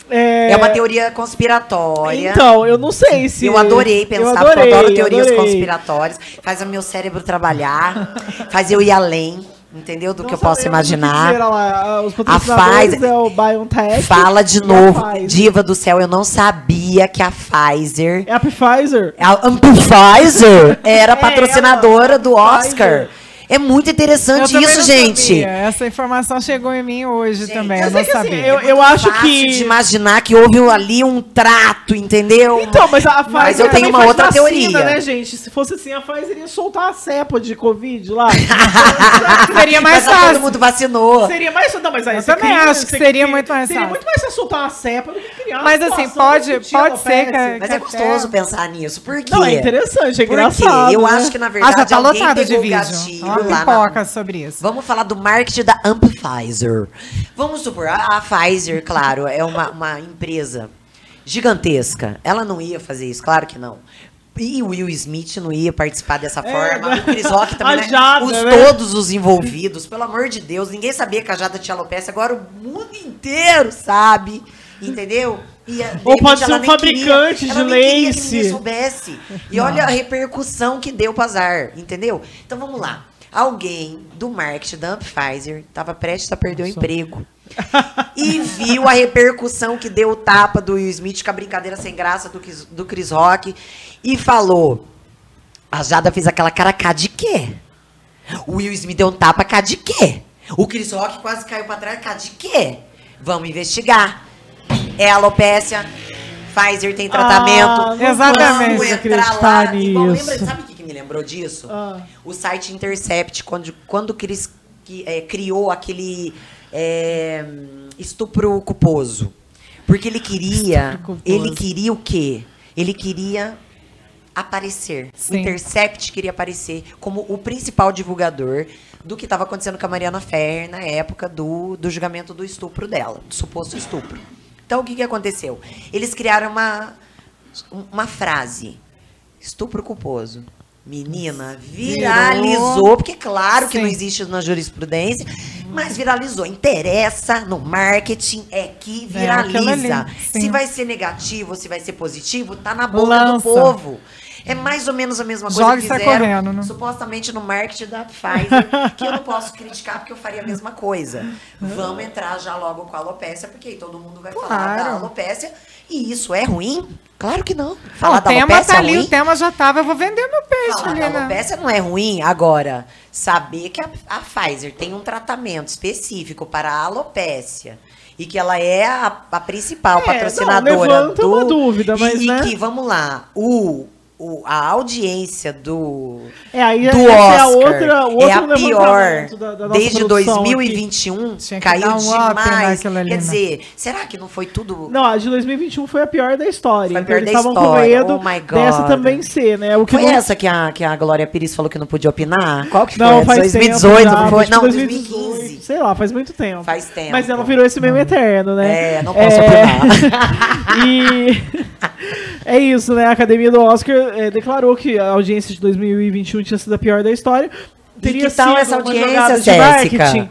É, uma teoria conspiratória. Então, eu não sei se. Eu adorei pensar, eu porque adorei, eu adoro teorias adorei. conspiratórias. Faz o meu cérebro trabalhar, faz eu ir além, entendeu? Do que eu Não posso que imaginar. lá, os patrocinadores Pfizer- é o BioNTech. Fala de a novo, diva do céu, eu não sabia que a Pfizer, É a Pfizer. a Pfizer era É, patrocinadora ela, do a Oscar. Pfizer. É muito interessante isso, não gente. sabia. Essa informação chegou em mim hoje Gente, também. eu Eu não que, assim, sabia. eu- eu acho Fácil que- de imaginar que houve ali um trato, entendeu? Então, mas a Pfizer Mas eu tenho uma outra vacina, teoria. né, gente? Se fosse assim, a Pfizer ia soltar a cepa de Covid lá. Seria mais Mas todo fácil. mundo vacinou. seria mais... Não, mas aí Eu também cria- acho que seria cria- muito mais Seria fácil. muito mais você soltar uma cepa do que criar Mas, assim, pode- pode ser que-. Mas é Até- gostoso pensar nisso. Por quê? Não, é interessante, é Por engraçado. quê? Eu né? acho que, na Ah, verdade, já tá alguém lotado de vídeo. gatilho Uma lá na- pipoca sobre isso. Vamos falar do marketing da Pfizer. Vamos supor, a, a Pfizer, claro, é uma, uma empresa gigantesca. Ela não ia fazer isso, claro que não. E o Will Smith não ia participar dessa forma. né? O Chris Rock também, né? Jada, Os, né? Todos os envolvidos, pelo amor de Deus. Ninguém sabia que a Jada tinha alopecia. Agora o mundo inteiro sabe. Entendeu? E, Ou repente, pode ser um fabricante queria, de que lace. ninguém soubesse. E olha a repercussão que deu pro azar, entendeu? Então vamos lá. Alguém do marketing da Pfizer estava prestes a perder o emprego. e viu a repercussão que deu o tapa do Will Smith com a brincadeira sem graça do, Chris- do Chris Rock e falou: A Jada fez aquela cara cá de quê? O Will Smith deu um tapa cá de quê? O Chris Rock quase caiu pra trás cá de quê? Vamos investigar. É alopécia. Pfizer tem tratamento. Ah, Exatamente. vamos entrar lá. Igual, lembra, sabe que, lembrou disso? Ah. O site Intercept, quando, quando que, é, criou aquele é, estupro culposo. Porque ele queria. Ele queria o quê? Ele queria aparecer. O Sim. Intercept queria aparecer como o principal divulgador do que estava acontecendo com a Mariana Fer na época do, do julgamento do estupro dela, do suposto estupro. Então, o que, que aconteceu? Eles criaram uma, uma frase: estupro culposo. Menina, viralizou, porque claro que Sim. não existe na jurisprudência, mas viralizou. Interessa no marketing é que É, viraliza. sim. se vai ser negativo, se vai ser positivo, tá na boca Lança. do povo. É mais ou menos a mesma coisa Joga que fizeram, correndo, né? supostamente no marketing da Pfizer, que eu não posso criticar porque eu faria a mesma coisa. Vamos entrar já logo com a alopécia, porque aí todo mundo vai falar Claro. da alopécia. E isso é ruim? Claro que não. Falar o da tema tá é ali, ruim? o tema já tava. Eu vou vender meu peixe Falar ali, da alopecia não é ruim. Agora, saber que a, a Pfizer tem um tratamento específico para a alopécia e que ela é a, a principal É, patrocinadora não, do... uma dúvida, mas, e, né? e que, vamos lá, o o, a audiência do, É, aí do essa Oscar é a outra, é a pior da- da desde produção aqui. 2021. Tinha que Caiu up demais. naquilo ali, Quer né? dizer, será que não foi tudo. Não, a de 2021 foi a pior da história. Foi a pior eles da estavam com história. medo Oh dessa também ser, né? O que Foi não- essa que a, que a Glória Pires falou que não podia opinar? Qual que foi? Não, faz 2018, tempo não foi? Não, 2018, 2015. Sei lá, faz muito tempo. Faz tempo. Mas ela virou esse meme eterno, né? É, não posso opinar. e é isso, né? A Academia do Oscar eh, declarou que a audiência de 2021 tinha sido a pior da história. Teria que tal sido essa uma audiência, de Jéssica?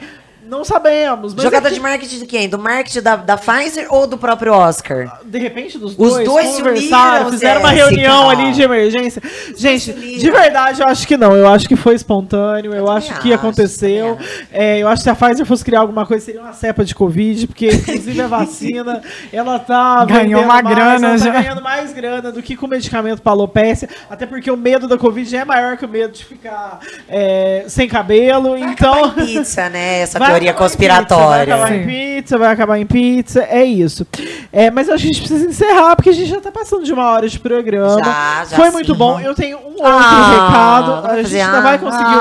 Não sabemos. Mas Jogada é que, de marketing de quem? Do marketing da, da Pfizer ou do próprio Oscar? De repente, dos Os dois, dois se conversaram, uniram, fizeram uma reunião ali de emergência. Gente, de verdade, eu acho que não. Eu acho que foi espontâneo. Eu, também acho que acho, aconteceu. É, eu acho que se a Pfizer fosse criar alguma coisa, seria uma cepa de Covid, porque, inclusive, a vacina, ela tá. Ganhou uma mais, grana ela já. Tá ganhando mais grana do que com medicamento para alopecia. Até porque o medo da Covid é maior que o medo de ficar é, sem cabelo. Vai então. pizza, né? Essa Vai teoria conspiratória. Pizza, vai acabar em pizza, vai acabar em pizza, é isso. É, mas eu acho que a gente precisa encerrar, porque a gente já tá passando de uma hora de programa. Já, já Foi muito sim. bom. Eu tenho um outro Ah, recado. A gente ainda ah, vai conseguir um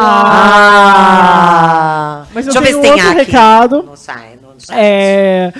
Ah. Mas eu Deixa eu ver tenho se tem outro aqui. recado. Não sai, não sai. É,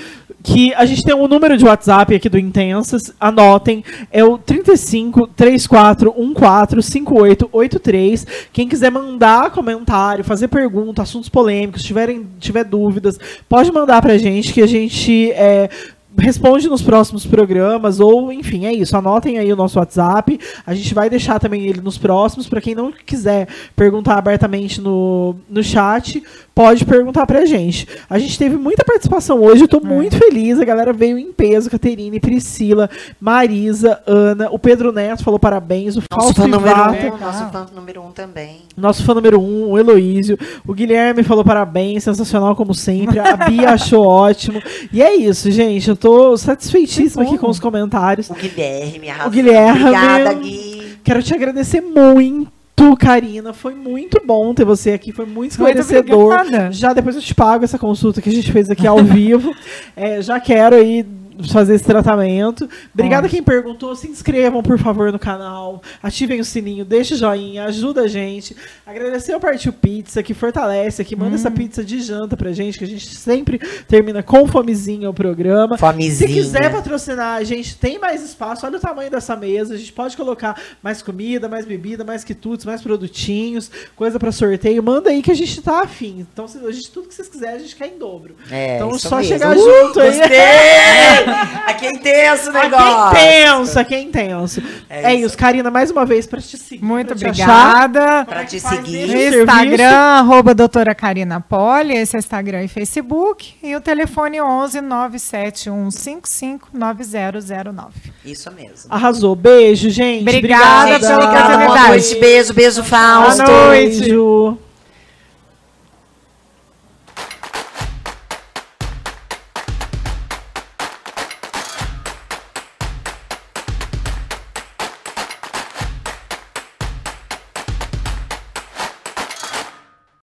que a gente tem um número de WhatsApp aqui do Intensas, anotem, é o 35 34 14 58 83. Quem quiser mandar comentário, fazer pergunta, assuntos polêmicos, tiverem tiver dúvidas, pode mandar pra gente que a gente é, responde nos próximos programas ou enfim, é isso. Anotem aí o nosso WhatsApp. A gente vai deixar também ele nos próximos para quem não quiser perguntar abertamente no, no chat, pode perguntar pra gente. A gente teve muita participação hoje, eu tô muito feliz. A galera veio em peso, Caterine, Priscila, Marisa, Ana, o Pedro Neto falou parabéns, o Nosso Fausto fã número Ivata, um, nosso fã número um também. nosso fã número um, o Heloísio. O Guilherme falou parabéns, sensacional como sempre. A Bia achou ótimo. E é isso, gente. Eu tô satisfeitíssima aqui com os comentários. O Guilherme, arrasou. Guilherme. Obrigada, Gui. Quero te agradecer muito. Karina, foi muito bom ter você aqui, foi muito Muito esclarecedor. obrigada. já depois eu te pago essa consulta que a gente fez aqui ao vivo. É, já quero aí fazer esse tratamento. Obrigada Pode. quem perguntou. Se inscrevam, por favor, no canal. Ativem o sininho, deixe joinha, ajuda a gente. Agradecer ao Partiu Pizza, que fortalece, que manda essa pizza de janta pra gente, que a gente sempre termina com fomezinha o programa. Fomezinha. Se quiser patrocinar, a gente tem mais espaço. Olha o tamanho dessa mesa. A gente pode colocar mais comida, mais bebida, mais quitutes, mais produtinhos, coisa pra sorteio. Manda aí que a gente tá afim. Então, se- a gente, tudo que vocês quiserem, a gente quer em dobro. É, então, só mesmo. chegar Uh, junto aí. Gostei! Aqui é intenso o negócio. Aqui é intenso, aqui é intenso. É É, isso. isso. Karina, mais uma vez, pra te seguir. Muito pra obrigada. Pra te seguir. serviço. Instagram, arroba doutora Karina Poli, esse é Instagram e Facebook. E o telefone 11 97155 9009. Isso mesmo. Arrasou. Beijo, gente. Obrigada Obrigada pela oportunidade. noite. Beijo, beijo, Fausto. Boa noite. Beijo.